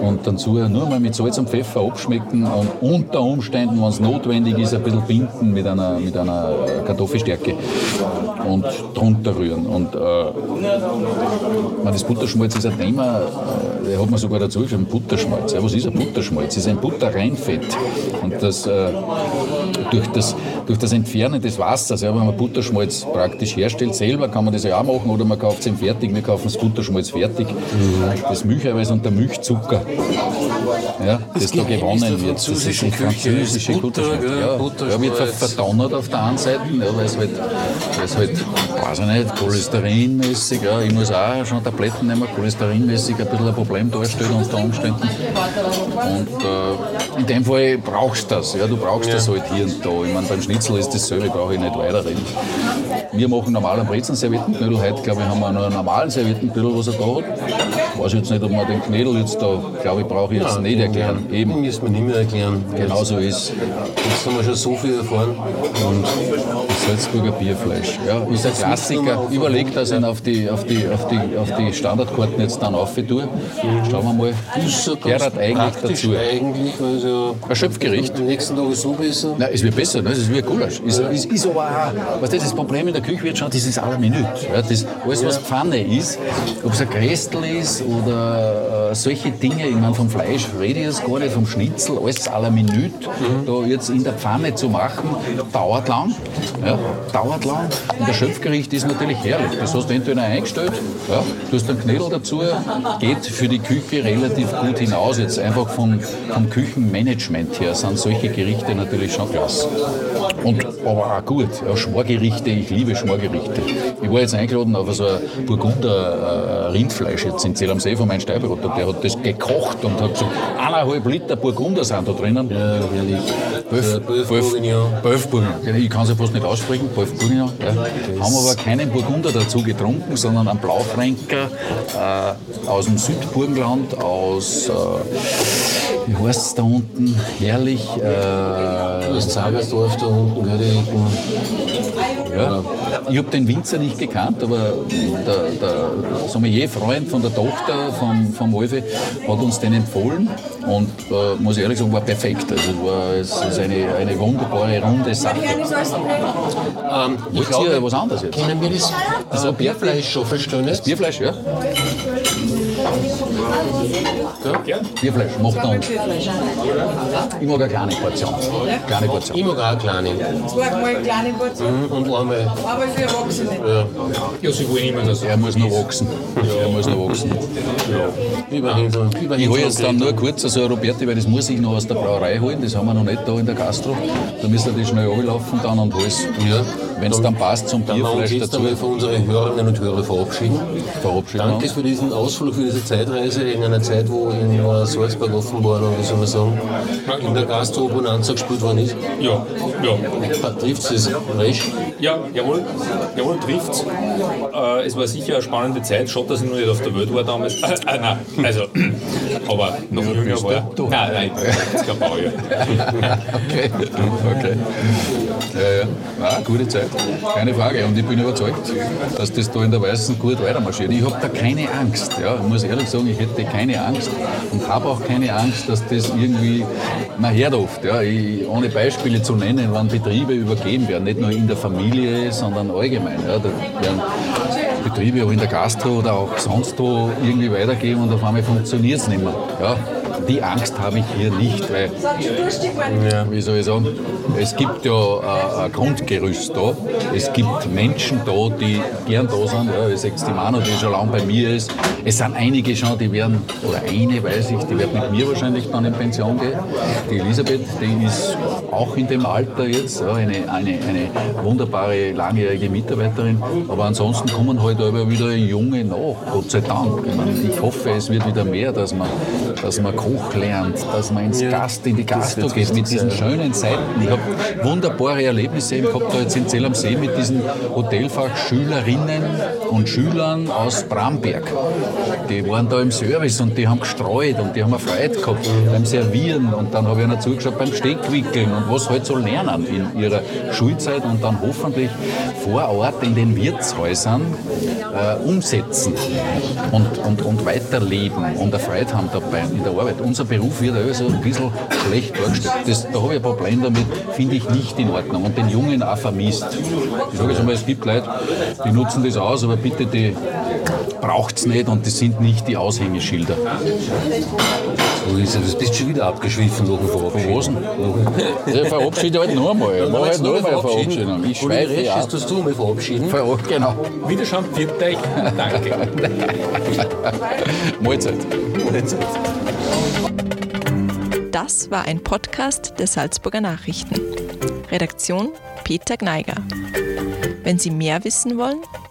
Und dazu nur mal mit Salz und Pfeffer abschmecken und unter Umständen, wenn es notwendig ist, ein bisschen binden mit einer, mit einer Kartoffelstärke und drunter rühren. Und äh, das Butterschmalz ist ein Thema, äh, da hat man sogar dazu geschrieben, Butterschmalz. Ja, was ist ein Butterschmalz? Es ist ein Butterreinfett. Und das, äh, durch, das, durch das Entfernen des Wassers, ja, wenn man Butterschmalz praktisch herstellt, selber kann man das ja auch machen oder man kauft es ihm fertig. Wir kaufen das Butterschmalz fertig. Das Milcheiweiß und der Milchzucker, ja, das, da gewonnen wird. Das ist die französische Butter, gell, Ja, ja, wird ver- verdonnert auf der einen Seite, ja, weil es halt, weil es halt, weiß ich nicht, cholesterinmäßig, ja, ich muss auch schon Tabletten nehmen, cholesterinmäßig ein bisschen ein Problem darstellt unter Umständen. Und äh, in dem Fall brauchst du das, ja, du brauchst das halt hier und da. Ich meine, beim Schnitzel ist dasselbe, brauche ich nicht weiterreden. Wir machen normal einen Brezen-Serviettenknödel, heute glaube ich haben wir noch einen normalen Serviettenknödel, was er da hat. Ich weiß jetzt nicht, ob man den Knödel jetzt da, glaube ich, brauche ich jetzt nicht erklären. Eben, müssen wir nicht mehr erklären. genau so ist. Jetzt haben wir schon so viel erfahren. Und Salzburger Bierfleisch. Ja, ist ein Klassiker. Überlegt, dass ich ihn auf die, auf die, auf die, auf die Standardkarten jetzt dann auf tue. Schauen wir mal. ist hat eigentlich dazu. eigentlich, ja Ein Schöpfgericht. am nächsten Tag ist so besser. Nein, es wird besser, ne? es ist wie ein Gulasch. Es ist, ist aber auch, weißt du, das Problem in der Küchenwirtschaft ist das la minute. Ja, das, alles, was Pfanne ist, ob es ein Grästel ist oder äh, solche Dinge, ich meine, vom Fleisch rede ich jetzt gar nicht, vom Schnitzel, alles à la minute, da jetzt in der Pfanne zu machen, dauert lang. Ja, dauert lang. Und das Schöpfgericht ist natürlich herrlich. Das hast du entweder eingestellt, ja, du hast einen Knödel dazu, geht für die Küche relativ gut hinaus. Jetzt einfach vom, vom Küchenmanagement her sind solche Gerichte natürlich schon klasse. Und, aber auch gut, ja, Schmorgerichte, ich liebe Schmorgerichte. Ich war jetzt eingeladen auf so ein Burgunder äh, Rindfleisch jetzt in Zell am See von meinem Steiberrotter. Der hat das gekocht und hat gesagt, eineinhalb Liter Burgunder sind da drinnen. Ja, herrlich. Böf. Ich kann es ja fast nicht aussprechen, Böf Bourguignon. Ja. Haben aber keinen Burgunder dazu getrunken, sondern einen Blaufränker äh, aus dem Südburgenland, aus, äh, wie heißt es da unten, herrlich, äh, Das Zagersdorf da unten, gell, die. Ja. Ich habe den Winzer nicht gekannt, aber der, der Sommelier-Freund von der Tochter vom, vom Wolfe hat uns den empfohlen und äh, muss ich ehrlich sagen, war perfekt. Also war, es ist eine, eine wunderbare, runde Sache. Ähm, ich glaube, was anderes jetzt? können wir das, das äh, Bierfleisch schon verstehen? Bierfleisch, ja? Ja? Bierfleisch, macht er uns. Ich mag eine kleine Portion. Kleine Portion. Ich mag auch eine kleine. Zweimal kleine Portion, Mhm, Und einmal. aber für Erwachsene. Ja, sie wollen immer das. Er muss noch wachsen. Er muss noch wachsen. So. Ich hole jetzt dann nur kurz so ein Roberti, weil das muss ich noch aus der Brauerei holen. Das haben wir noch nicht da in der Gastro. Da müssen wir die schnell anlaufen dann und alles. Ja. Wenn es dann passt zum Dann uns Bierfleisch jetzt dazu einmal von unseren Hörerinnen und Hörern verabschieden. verabschieden. Danke für diesen Ausflug, für diese Zeitreise in einer Zeit, wo in Salzburg offenbar, noch, wie soll man sagen, in der Gastro Bonanza gespielt worden ist. Ja, ja. Trifft es recht? Ja, jawohl, jawohl, trifft's. Äh, es war sicher eine spannende Zeit, schade, dass ich noch nicht auf der Welt war damals. Äh, äh, nein, also, aber noch jünger bist war. du? Nein, nein, jetzt kein Baujahr. Okay, okay. Ja, ja. Ah, gute Zeit, keine Frage. Und ich bin überzeugt, dass das da in der Weißen gut weitermarschiert. Ich habe da keine Angst. Ja. Ich muss ehrlich sagen, ich hätte keine Angst und habe auch keine Angst, dass das irgendwie, man hört oft, ja, ich, ohne Beispiele zu nennen, wann Betriebe übergeben werden, nicht nur in der Familie, sondern allgemein. Ja. Da werden Betriebe auch in der Gastro oder auch sonst wo irgendwie weitergeben und auf einmal funktioniert es nicht mehr. Ja. Die Angst habe ich hier nicht, weil wie soll ich sagen, es gibt ja äh, ein Grundgerüst da. Es gibt Menschen da, die gern da sind. Ja, ich sehe die Manu, die schon lange bei mir ist. Es sind einige schon, die werden, oder eine weiß ich, die wird mit mir wahrscheinlich dann in Pension gehen. Die Elisabeth, die ist auch in dem Alter jetzt, ja, eine, eine, eine wunderbare, langjährige Mitarbeiterin. Aber ansonsten kommen halt aber wieder Junge nach, Gott sei Dank. Ich, meine, ich hoffe, es wird wieder mehr, dass man, dass man Koch lernt, dass man ins Gast, in die Gastro geht mit diesen schönen Seiten. Ich habe wunderbare Erlebnisse eben gehabt da jetzt in Zell am See mit diesen Hotelfachschülerinnen und Schülern aus Bramberg. Die waren da im Service und die haben gestreut und die haben eine Freude gehabt beim Servieren und dann habe ich ihnen zugeschaut beim Steckwickeln und was halt so lernen in ihrer Schulzeit und dann hoffentlich vor Ort in den Wirtshäusern äh, umsetzen und, und, und weiterleben und eine Freude haben dabei in der Arbeit. Unser Beruf wird also ein bisschen schlecht dargestellt. Das, da habe ich ein Problem damit, finde ich nicht in Ordnung und den Jungen auch vermisst. Ich sage jetzt einmal, es gibt Leute, die nutzen das aus, aber bitte, die braucht es nicht und das sind nicht die Aushängeschilder. So ist es. Du bist schon wieder abgeschwiffen nach dem Verabschieden. Was denn? Ich verabschiede halt noch einmal. Ich mache halt noch einmal eine Verabschiedung. Ich schweife ja. ist, dass du mal verabschieden. Ver- Genau. Wiederschauen, viert euch. Danke. Mahlzeit. Das war ein Podcast der Salzburger Nachrichten. Redaktion Peter Gneiger. Wenn Sie mehr wissen wollen,